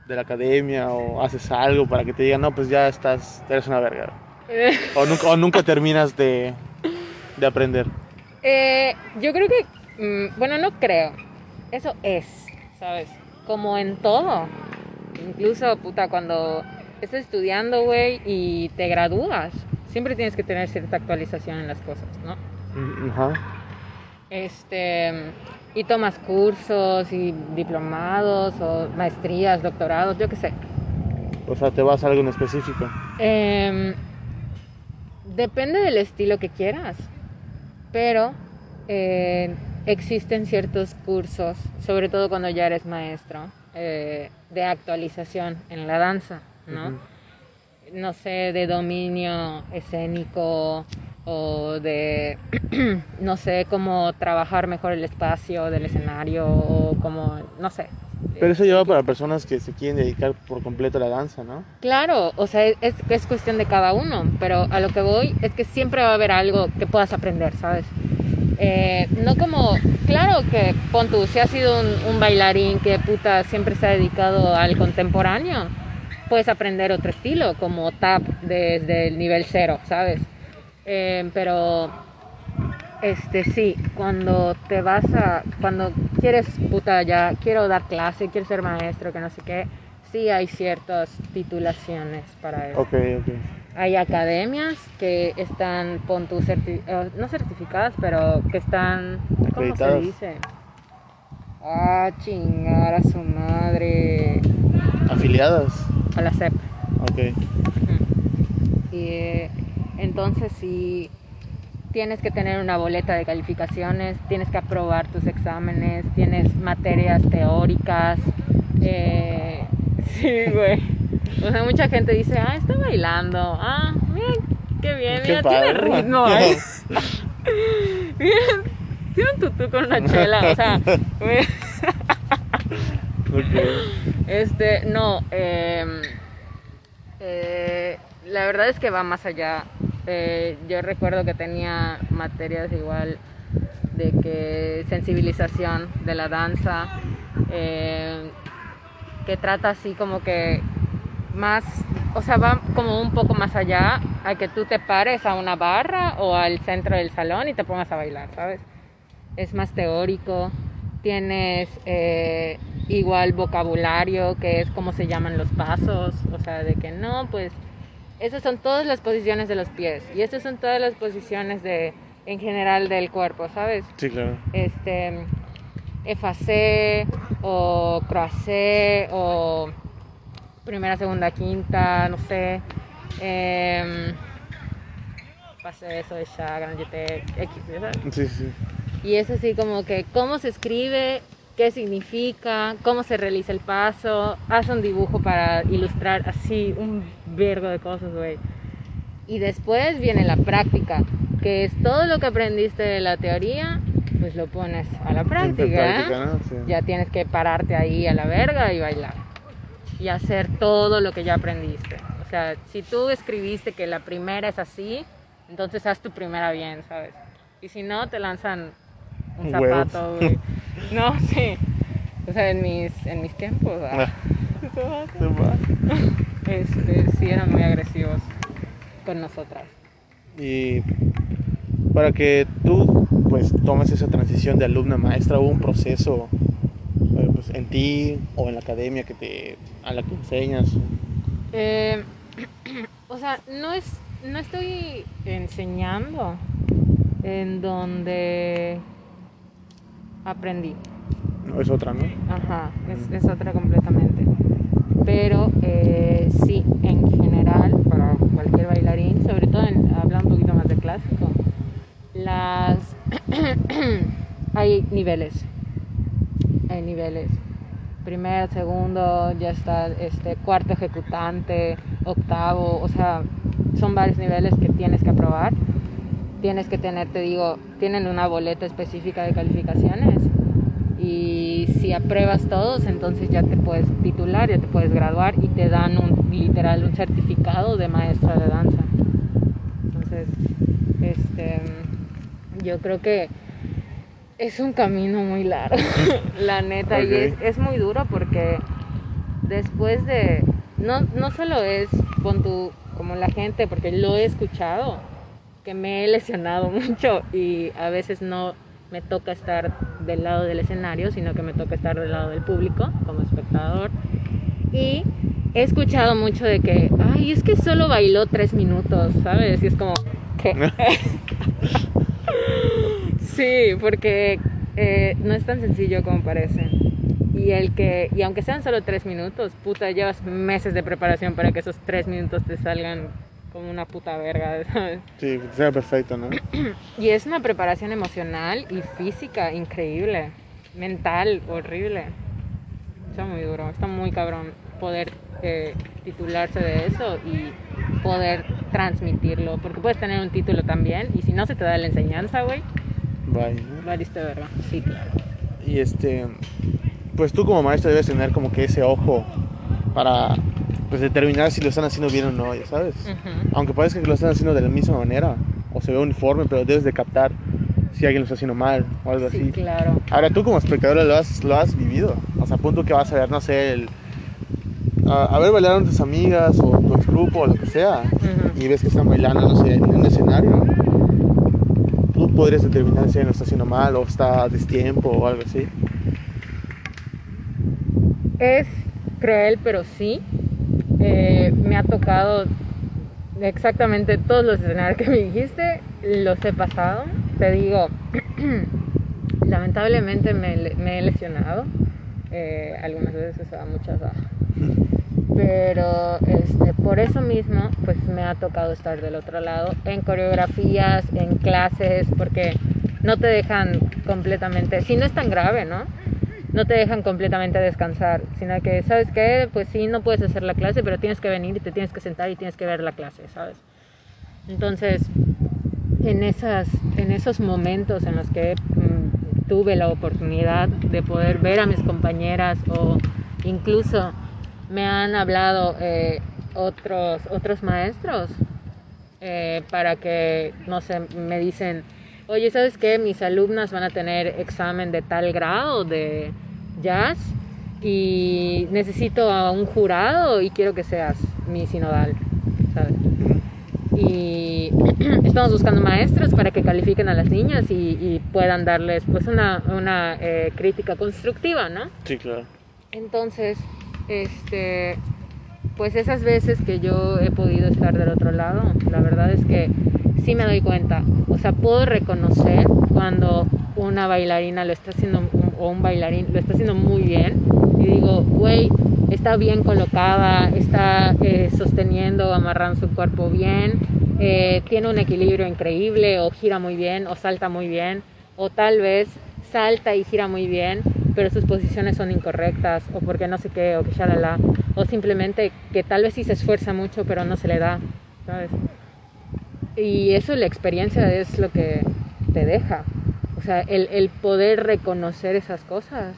de la academia, o haces algo para que te digan, no, pues ya estás, eres una verga. [laughs] o, nunca, o nunca terminas de, de aprender. Eh, yo creo que, mm, bueno, no creo. Eso es, ¿sabes? Como en todo. Incluso, puta, cuando estás estudiando, güey, y te gradúas, siempre tienes que tener cierta actualización en las cosas, ¿no? Mm, Ajá. Este, y tomas cursos y diplomados o maestrías, doctorados, yo qué sé. O sea, te vas a algo en específico. Em, depende del estilo que quieras, pero eh, existen ciertos cursos, sobre todo cuando ya eres maestro, eh, de actualización en la danza, ¿no? No sé, de dominio escénico o de, [clears throat] no sé, cómo trabajar mejor el espacio del escenario o como, no sé. Pero eso lleva para personas que se quieren dedicar por completo a la danza, ¿no? Claro, o sea, es, es cuestión de cada uno, pero a lo que voy es que siempre va a haber algo que puedas aprender, ¿sabes? Eh, no como, claro que pon tú, si has sido un, un bailarín que puta siempre se ha dedicado al contemporáneo, puedes aprender otro estilo, como tap desde el nivel cero, ¿sabes? Eh, pero, este sí, cuando te vas a, cuando quieres, puta, ya quiero dar clase, quiero ser maestro, que no sé qué, sí hay ciertas titulaciones para eso. Ok, ok. Hay academias que están, pon tu certi- eh, no certificadas, pero que están, ¿cómo se dice? Ah, chingar a su madre. Afiliadas. A la CEP. Ok. Y eh, entonces si tienes que tener una boleta de calificaciones, tienes que aprobar tus exámenes, tienes materias teóricas. eh, [laughs] sí, güey. O sea, mucha gente dice, ah, está bailando. Ah, mira, qué bien, Qué mira, padre. tiene ritmo. [laughs] [laughs] ahí. Mira, tiene un tutú con una chela. O sea, güey. Ok. Este, no, em, eh, la verdad es que va más allá. Eh, yo recuerdo que tenía materias igual de que sensibilización de la danza, eh, que trata así como que más, o sea, va como un poco más allá a que tú te pares a una barra o al centro del salón y te pongas a bailar, ¿sabes? Es más teórico, tienes eh, igual vocabulario, que es como se llaman los pasos, o sea, de que no, pues esas son todas las posiciones de los pies y estas son todas las posiciones de en general del cuerpo, ¿sabes? Sí, claro. Este FAC o croisé o primera, segunda, quinta, no sé. Eh, pase eso de X, ¿ya sabes? Sí, sí. Y es así como que cómo se escribe, qué significa, cómo se realiza el paso, haz un dibujo para ilustrar así un vergo de cosas, güey. Y después viene la práctica, que es todo lo que aprendiste de la teoría, pues lo pones a la práctica. ¿eh? práctica, ¿no? Sí. Ya tienes que pararte ahí a la verga y bailar. Y hacer todo lo que ya aprendiste. O sea, si tú escribiste que la primera es así, entonces haz tu primera bien, ¿sabes? Y si no, te lanzan un zapato, güey. [laughs] [laughs] No, sí. O sea, en mis, en mis tiempos, ah, [laughs] este, sí eran muy agresivos con nosotras. Y para que tú pues tomes esa transición de alumna a maestra, hubo un proceso eh, pues, en ti o en la academia que te, a la que enseñas. Eh, [clears throat] o sea, no es, no estoy enseñando en donde aprendí. No, es otra, ¿no? Ajá, es, es otra completamente. Pero eh, sí, en general, para cualquier bailarín, sobre todo en, hablando un poquito más de clásico, las [clears throat] hay niveles. Hay niveles. Primero, segundo, ya está este cuarto ejecutante, octavo, o sea, son varios niveles que tienes que aprobar. Tienes que tener, te digo, tienen una boleta específica de calificaciones y si apruebas todos, entonces ya te puedes titular, ya te puedes graduar y te dan un literal un certificado de maestra de danza. este, yo creo que es un camino muy largo, [laughs] la neta, y es, es, muy duro porque después de, no, no solo es con tu, como la gente, porque lo he escuchado, me he lesionado [laughs] mucho y a veces no me toca estar del lado del escenario, sino que me toca estar del lado del público como espectador. Y he escuchado mucho de que, ay, es que solo bailó tres minutos, ¿sabes? Y es como, ¿qué? [laughs] [laughs] sí, porque eh, no es tan sencillo como parece. Y, el que, y aunque sean solo tres minutos, puta, llevas meses de preparación para que esos tres minutos te salgan como una puta verga, [laughs] ¿sabes? Sí, sea perfecto, ¿no? y es una preparación emocional y física increíble, mental horrible. Está muy duro, está muy cabrón poder eh, titularse de eso y poder transmitirlo, porque puedes tener un título también y si no se te da la enseñanza, güey, Bye. valiste verga. Sí, claro. Y este, pues tú como maestro debes tener como que ese ojo para pues determinar si lo están haciendo bien o no, ya sabes. Aunque parezca que lo están haciendo de la misma manera o se ve uniforme, pero debes de captar si alguien lo está haciendo mal o algo Sí, así. claro. Ahora tú como espectador lo has, lo has vivido. O sea, a punto que vas a ver, no sé, el, a, a ver bailar con tus amigas o tu grupo o lo que sea. Y ves que están bailando, no sé, en un escenario. Tú podrías determinar si alguien lo está haciendo mal o está a destiempo o algo así. Es cruel, pero sí. Eh, me ha tocado exactamente todos los escenarios que me dijiste, los he pasado. Te digo, [clears throat] lamentablemente me, he lesionado. eh, algunas veces, o sea, muchas. Pero este, por eso mismo, pues me ha tocado estar del otro lado, en coreografías, en clases, porque no te dejan completamente, si no es tan grave, ¿no? No te dejan completamente descansar, sino que, ¿sabes qué? Pues sí, no puedes hacer la clase, pero tienes que venir y te tienes que sentar y tienes que ver la clase, ¿sabes? Entonces, en, esas, en esos momentos en los que mm, tuve la oportunidad de poder ver a mis compañeras o incluso me han hablado eh, otros, otros maestros eh, para que, no sé, me dicen, oye, ¿sabes qué? Mis alumnas van a tener examen de tal grado de jazz y necesito a un jurado y quiero que seas mi sinodal, ¿sabes? Y [clears throat] estamos buscando maestros para que califiquen a las niñas y, y puedan darles pues una, una eh, crítica constructiva, ¿no? Sí, claro. Entonces, este, pues esas veces que yo he podido estar del otro lado, la verdad es que sí me doy cuenta. O sea, puedo reconocer cuando una bailarina lo está haciendo o un bailarín lo está haciendo muy bien y digo, güey, está bien colocada, está eh, sosteniendo, amarrando su cuerpo bien, eh, tiene un equilibrio increíble o gira muy bien o salta muy bien o tal vez salta y gira muy bien, pero sus posiciones son incorrectas, o porque no sé qué, o que shalala, o simplemente que tal vez sí se esfuerza mucho, pero no se le da, ¿sabes? Y eso, la experiencia es lo que te deja. O sea, el, el poder reconocer esas cosas.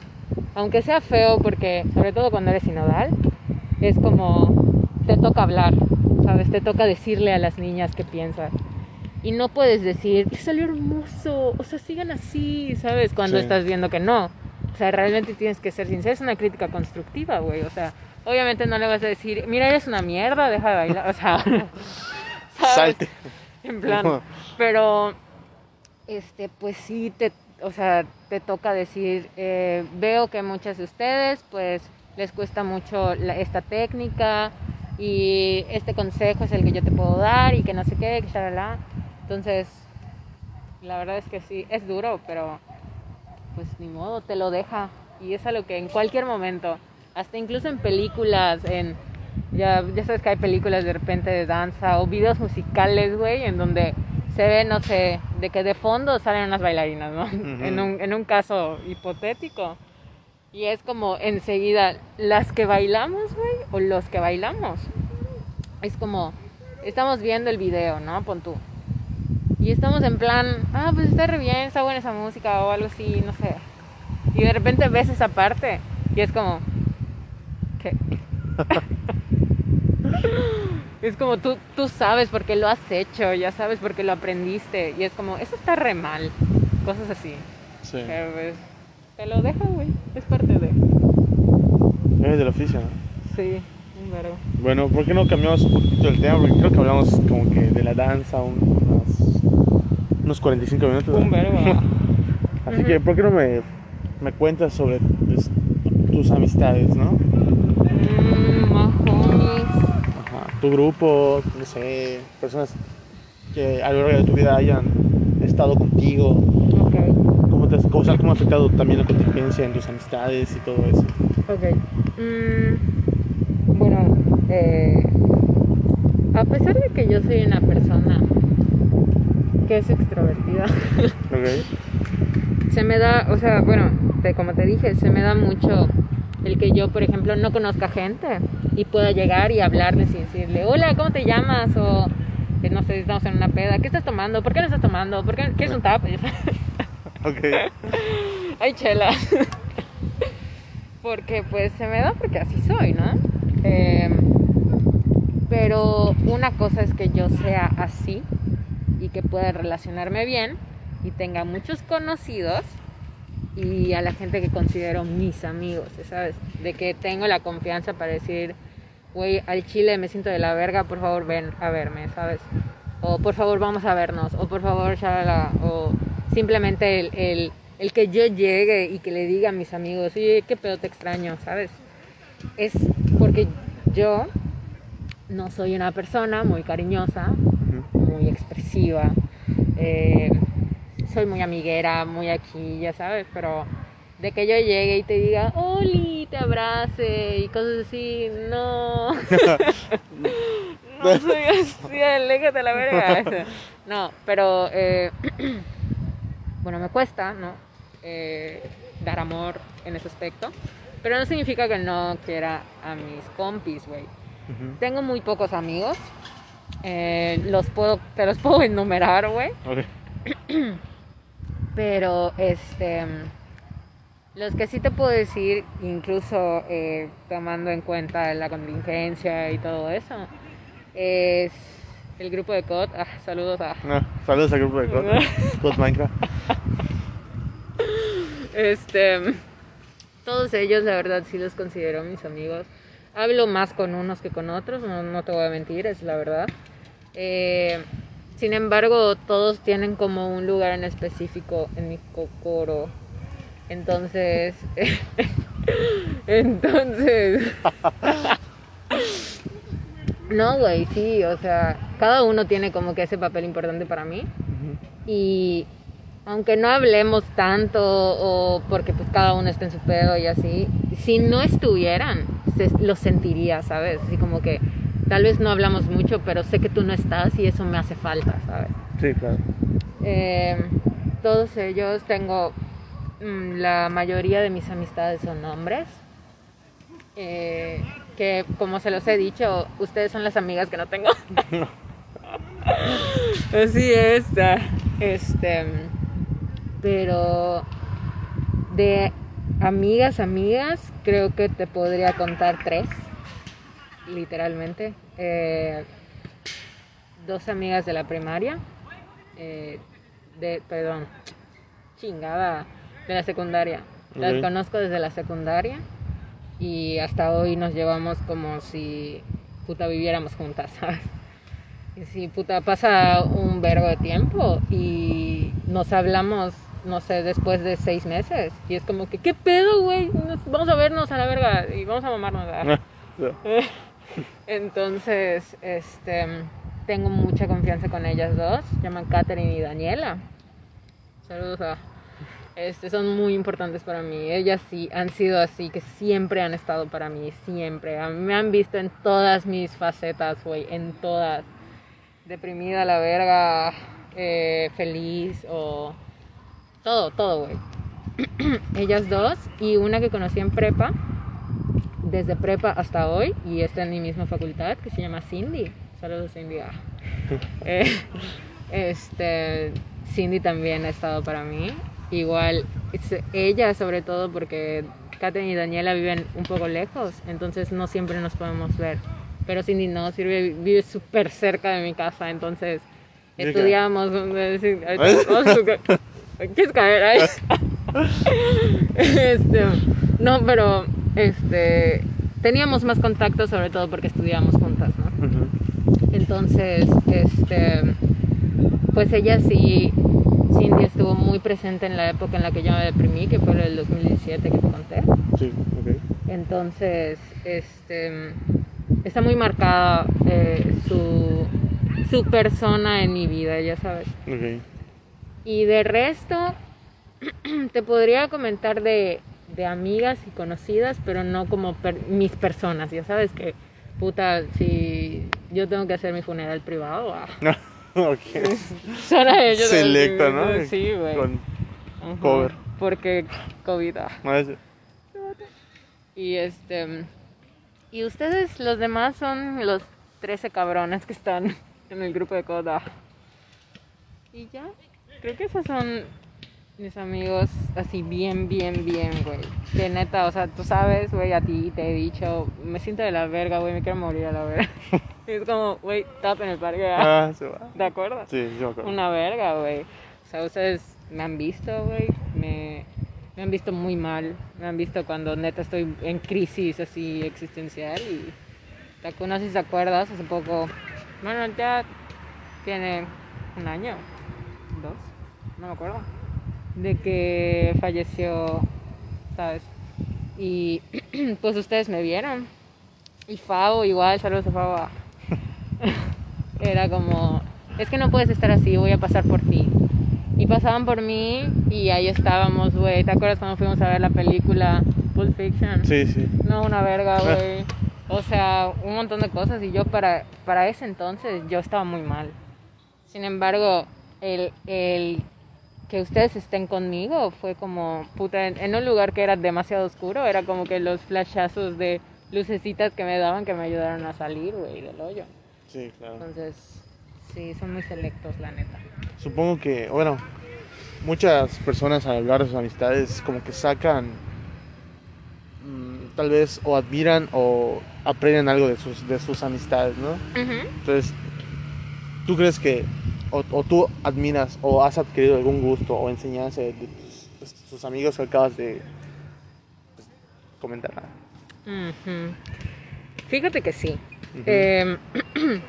Aunque sea feo, porque sobre todo cuando eres sinodal, es como te toca hablar, ¿sabes? Te toca decirle a las niñas qué piensas. Y no puedes decir, "Te salió hermoso, o sea, sigan así, ¿sabes? Cuando Sí. estás viendo que no. O sea, realmente tienes que ser sincero, es una crítica constructiva, güey. O sea, obviamente no le vas a decir, mira, eres una mierda, deja de bailar. O sea, [laughs] ¿sabes? Salte. En plan, pero, este, pues sí, te, o sea, te toca decir, eh, veo que muchas de ustedes, pues, les cuesta mucho la- esta técnica y este consejo es el que yo te puedo dar y que no sé qué, que. Entonces, la verdad es que sí, es duro, pero pues ni modo, te lo deja. Y es algo que en cualquier momento, hasta incluso en películas, en ya, ya sabes que hay películas de repente de danza o videos musicales, güey, en donde se ve, no sé, de que de fondo salen unas bailarinas, ¿no? Ujú. en, un, en un caso hipotético. Y es como enseguida, las que bailamos, güey, o los que bailamos. Es como, estamos viendo el video, ¿no? Pon tú. Y estamos en plan, ah, pues está re bien, está buena esa música o algo así, no sé. Y de repente ves esa parte y es como, ¿qué? [laughs] Es como tú, tú sabes porque lo has hecho, ya sabes porque lo aprendiste. Y es como, eso está re mal. Cosas así. Sí. Pero pues, te lo dejo, güey. Es parte de. Es del oficio, ¿no? Sí, un verbo. Bueno, ¿por qué no cambiamos un poquito el tema? Porque creo que hablamos como que de la danza un- unos, unos 45 minutos. Un verbo. [laughs] Así que, ¿por qué no me, me cuentas sobre tus amistades, no? Mmm, homies. Ajá. Tu grupo, no sé, personas que a lo largo de tu vida hayan estado contigo. Ok, ¿Cómo, te, cómo, cómo ha afectado también la contingencia en tus amistades y todo eso? ok. Mm, bueno, eh, a pesar de que yo soy una persona que es extrovertida, [laughs] se me da, o sea, bueno, te- como te dije, se me da mucho el que yo, por ejemplo, no conozca gente y pueda llegar y hablarles y decirle, hola, ¿cómo te llamas? O, eh, no sé, estamos en una peda, ¿qué estás tomando? ¿Por qué no estás tomando? ¿Por qué quieres un tap? [laughs] Ok. [laughs] Ay, chela. porque pues se me da porque así soy, ¿no? Eh, pero una cosa es que yo sea así que pueda relacionarme bien y tenga muchos conocidos y a la gente que considero mis amigos, ¿sabes? De que tengo la confianza para decir, güey, al chile me siento de la verga, por favor ven a verme, ¿sabes? O por favor vamos a vernos, o por favor, o simplemente el, el, el que yo llegue y que le diga a mis amigos, oye, qué pedo te extraño, ¿sabes? Es porque yo no soy una persona muy cariñosa, Muy expresiva. eh, soy muy amiguera, muy aquí, ya sabes, pero de que yo llegue y te diga, Oli, te abrace y cosas así, no. [laughs] no soy así, aléjate la verga. No, pero eh, [clears throat] bueno, me cuesta, ¿no? Eh, dar amor en ese aspecto. Pero no significa que no quiera a mis compis, güey. Ujú. Tengo muy pocos amigos. Eh, los puedo, te los puedo enumerar, güey. Ok. [clears throat] Pero este. Los que sí te puedo decir, incluso eh, tomando en cuenta la contingencia y todo eso, es el grupo de COD. Ah, saludos a. No, saludos al grupo de COD. [laughs] COD Minecraft. Este. Todos ellos, la verdad, sí los considero mis amigos. Hablo más con unos que con otros, no, no te voy a mentir, es la verdad. Eh, sin embargo, todos tienen como un lugar en específico en mi cocoro. Entonces. [laughs] entonces. [laughs] no, güey, sí, o sea, cada uno tiene como que ese papel importante para mí. Y aunque no hablemos tanto o porque pues cada uno está en su pedo y así, si no estuvieran, se, lo sentiría, ¿sabes? Así como que tal vez no hablamos mucho, pero sé que tú no estás y eso me hace falta, ¿sabes? Sí, claro. Eh, todos ellos tengo, mm, la mayoría de mis amistades son hombres. Eh, que como se los he dicho, ustedes son las amigas que no tengo. [laughs] Así es. ah, Este, pero de amigas, amigas, creo que te podría contar tres, literalmente. Eh, dos amigas de la primaria, eh, de, perdón, chingada, de la secundaria. Las conozco desde la secundaria y hasta hoy nos llevamos como si puta viviéramos juntas, [laughs] ¿sabes? Y si puta pasa un vergo de tiempo y nos hablamos, no sé, después de seis meses y es como que, ¿qué pedo, güey? Vamos a vernos a la verga y vamos a mamarnos. [laughs] [laughs] Entonces, este, tengo mucha confianza con ellas dos. Se llaman Katherine y Daniela. Saludos a. Este, son muy importantes para mí. Ellas sí han sido así, que siempre han estado para mí, siempre. Me han visto en todas mis facetas, güey, en todas. Deprimida, la verga, eh, feliz o todo, todo, güey. [clears throat] Ellas dos y una que conocí en prepa, desde prepa hasta hoy y está en mi misma facultad que se llama Cindy. Saludos Cindy. Ah. Eh, este, Cindy también ha estado para mí. Igual, ella sobre todo porque Katherine y Daniela viven un poco lejos, entonces no siempre nos podemos ver. pero Cindy no, sirve, vive súper cerca de mi casa, entonces estudiamos. ¿Quieres caer? Este, no, pero este, teníamos más contacto, sobre todo porque estudiábamos juntas, ¿no? Ujú. Entonces, este, pues ella sí, Cindy estuvo muy presente en la época en la que yo me deprimí, que fue el 2017 que te conté. Sí, ok. Entonces, este, está muy marcada eh, su, su persona en mi vida, ya sabes. Ok. Y de resto, [clears throat] te podría comentar de, de amigas y conocidas, pero no como per- mis personas, ya sabes que, puta, si yo tengo que hacer mi funeral privado, ah, [laughs] ok. son a ellos. Selecta, ¿no? Sí, güey. Con... Cover. Porque COVID. ah. no, es- Y este. Y ustedes, los demás, son los 13 cabrones que están en el grupo de Coda. Y ya. Creo que esos son mis amigos así bien, bien, bien, güey. Que neta, o sea, tú sabes, güey, a ti te he dicho, me siento de la verga, güey, me quiero morir a la verga. [laughs] es como, güey, tap en el parque. ah. Ah, se va. ¿Te acuerdas? Sí, yo me acuerdo. Una verga, güey. O sea, ustedes me han visto, güey. Me, me han visto muy mal. Me han visto cuando neta estoy en crisis así existencial. Y Takuna, si te acuerdas, hace poco. Bueno, ya tiene un año, dos, no me acuerdo. De que falleció, ¿sabes? Y [clears throat] pues ustedes me vieron. Y Fabo, igual, saludos a Fabo. [laughs] Era como, es que no puedes estar así, voy a pasar por ti. Y pasaban por mí y ahí estábamos, güey. ¿Te acuerdas cuando fuimos a ver la película Pulp Fiction? Sí, sí. No, una verga, güey. O sea, un montón de cosas y yo para, para ese entonces yo estaba muy mal. Sin embargo, el, el que ustedes estén conmigo fue como, puta, en, en un lugar que era demasiado oscuro, era como que los flashazos de lucecitas que me daban que me ayudaron a salir, güey, del hoyo. Sí, claro. Entonces, sí, son muy selectos, la neta. Supongo que, bueno, muchas personas al hablar de sus amistades como que sacan, mm, tal vez, o admiran o aprenden algo de sus, de sus amistades, ¿no? Entonces, ¿tú crees que, o, o tú admiras o has adquirido algún gusto o enseñanza de tus, tus amigos que acabas de pues, comentar? Fíjate que sí. Em, [clears throat]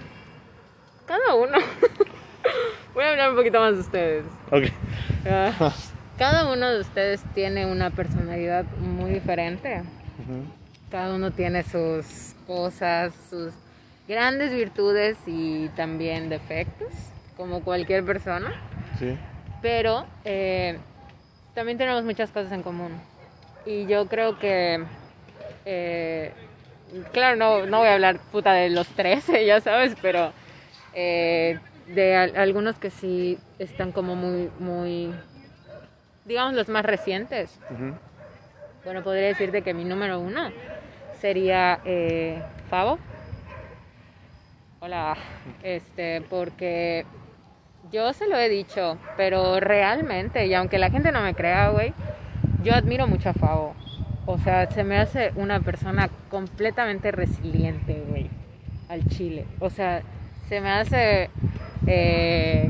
cada uno. [laughs] Voy a hablar un poquito más de ustedes. Ok. Ah, [laughs] Cada uno de ustedes tiene una personalidad muy diferente. Cada uno tiene sus cosas, sus grandes virtudes y también defectos, como cualquier persona. Sí. Pero eh, también tenemos muchas cosas en común. Y yo creo que, eh, claro, no, no voy a hablar puta de los 13, [laughs] ya sabes, pero eh, de al- algunos que sí están como muy, muy, digamos, los más recientes. Bueno, podría decirte que mi número uno sería eh, Favo. Hola, este, porque yo se lo he dicho, pero realmente, y aunque la gente no me crea, güey, yo admiro mucho a Favo. O sea, se me hace una persona completamente resiliente, güey, al chile. O sea, se me hace eh,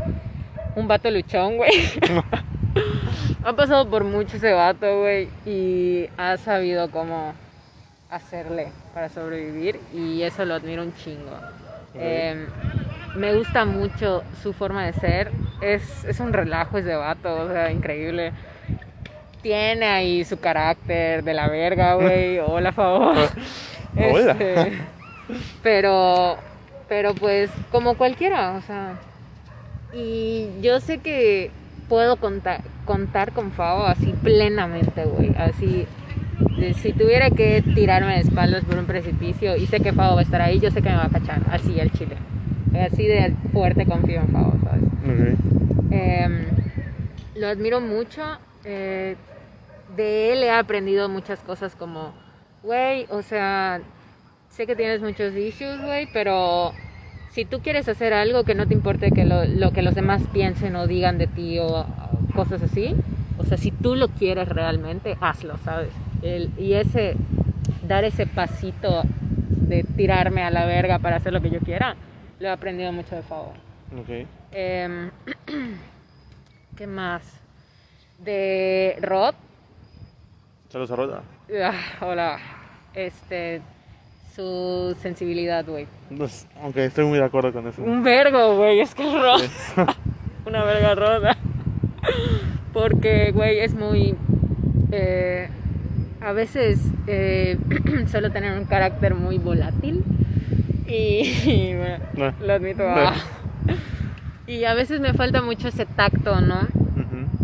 un vato luchón, güey. [laughs] ha pasado por mucho ese vato, güey, y ha sabido cómo hacerle para sobrevivir y eso lo admiro un chingo. Eh, me gusta mucho su forma de ser. Es, es un relajo ese vato, o sea, increíble. Tiene ahí su carácter de la verga, güey. [laughs] Hola, favor. [laughs] Hola. Este, pero, pero pues, como cualquiera, o sea. Y yo sé que puedo contar, contar con Favo así plenamente, güey. Así, si tuviera que tirarme de espaldas por un precipicio y sé que Favo va a estar ahí, yo sé que me va a cachar. Así el chile. Así de fuerte confío en Favo, ¿sabes? Ok. Em, lo admiro mucho. eh, de él he aprendido muchas cosas como, güey, o sea, sé que tienes muchos issues, güey, pero si tú quieres hacer algo que no te importe que lo, lo que los demás piensen o digan de ti o, o cosas así, o sea, si tú lo quieres realmente, hazlo, ¿sabes? El- y ese, dar ese pasito de tirarme a la verga para hacer lo que yo quiera, lo he aprendido mucho de favor. Ok. Em, [clears throat] ¿Qué más? De Rod. Saludos a Roda. Ah, hola. Este. Su sensibilidad, güey. Pues, aunque estoy muy de acuerdo con eso. Un vergo, güey. Es que es Rod. [laughs] Una verga roda. Porque, güey, es muy. eh, a veces eh, [clears throat] suelo tener un carácter muy volátil. Y. [laughs] bueno, No. lo admito. No. ah. Y a veces me falta mucho ese tacto, ¿no?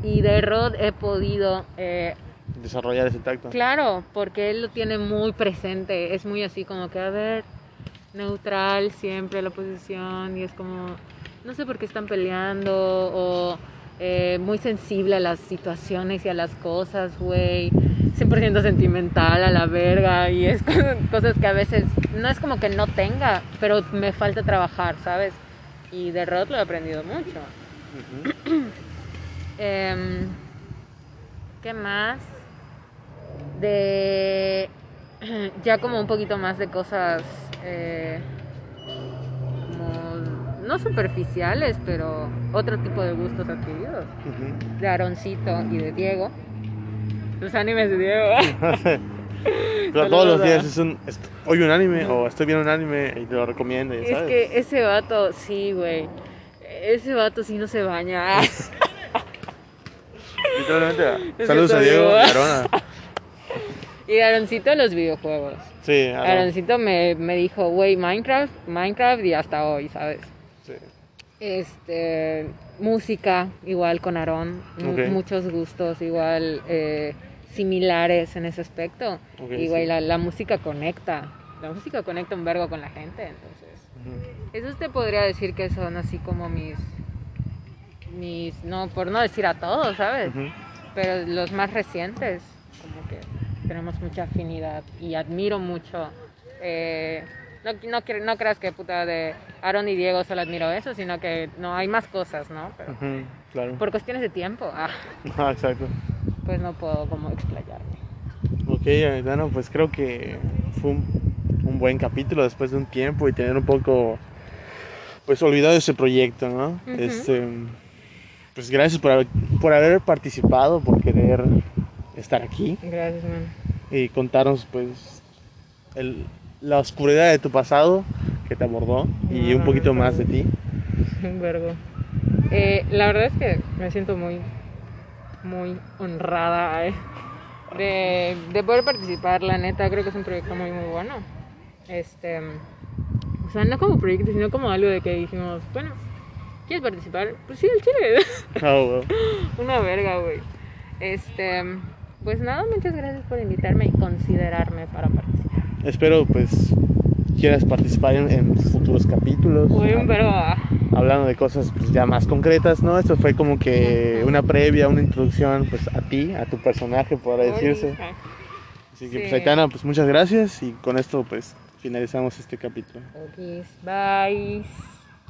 Y de Rod he podido. eh, Desarrollar ese tacto. Claro, porque él lo tiene muy presente. Es muy así como que, a ver, neutral siempre la posición. Y es como, no sé por qué están peleando. O eh, muy sensible a las situaciones y a las cosas, güey. 100% sentimental a la verga. Y es [laughs] cosas- que a veces no es como que no tenga, pero me falta trabajar, ¿sabes? Y de Rod lo he aprendido mucho. Em, ¿Qué más? De [clears throat] ya como un poquito más de cosas eh, como no superficiales, pero otro tipo de gustos adquiridos. De Aaroncito y de Diego. Los animes de Diego. [laughs] Pero todos los días es un. Oye un anime o estoy viendo un anime y te lo recomiendo, ya es ¿sabes? que ese vato, sí, güey. Ese vato sí no se baña. [laughs] [laughs] Literalmente. Saludos a Diego Arona. y de Aaroncito los videojuegos. Sí, Aaron. Aaroncito me, me dijo, güey, Minecraft, Minecraft y hasta hoy, ¿sabes? Sí. Este, música, igual con Ok. muchos gustos, igual eh, similares en ese aspecto. Ok, igual sí. la, la música conecta, la música conecta un vergo con la gente, entonces. Ujú. Eso te podría decir que son así como mis, mis, no, por no decir a todos, ¿sabes? Ujú. Pero los más recientes, como que tenemos mucha afinidad y admiro mucho. eh, no, no, no creas que puta de Aaron y Diego solo admiro eso, sino que no hay más cosas, ¿no? Pero Ujú, Claro. por cuestiones de tiempo, ah, Ah, exacto. pues no puedo como explayarme. Ok, Aitana, pues creo que fue un, un buen capítulo después de un tiempo y tener un poco, pues olvidado ese proyecto, ¿no? Este, pues gracias por haber, por haber participado, por querer estar aquí Gracias, man. y contarnos, pues, el- la oscuridad de tu pasado que te abordó y un poquito no, más de ti. Un [laughs] vergo. Eh, la verdad es que me siento muy, muy honrada eh, de, de poder participar. La neta, creo que es un proyecto muy, muy bueno. Este, o sea, no como proyecto, sino como algo de que dijimos, bueno, ¿quieres participar? Pues sí, el chile. [laughs] Oh, well. [laughs] Una verga, güey. Este, pues nada, muchas gracias por invitarme y considerarme para participar. Espero, pues, quieras participar en, en futuros capítulos. Ah. hablando de cosas pues, ya más concretas, ¿no? Esto fue como que una previa, una introducción pues a ti, a tu personaje, podrá decirse. Así que pues. Aitana, pues muchas gracias y con esto pues finalizamos este capítulo. Ok, bye.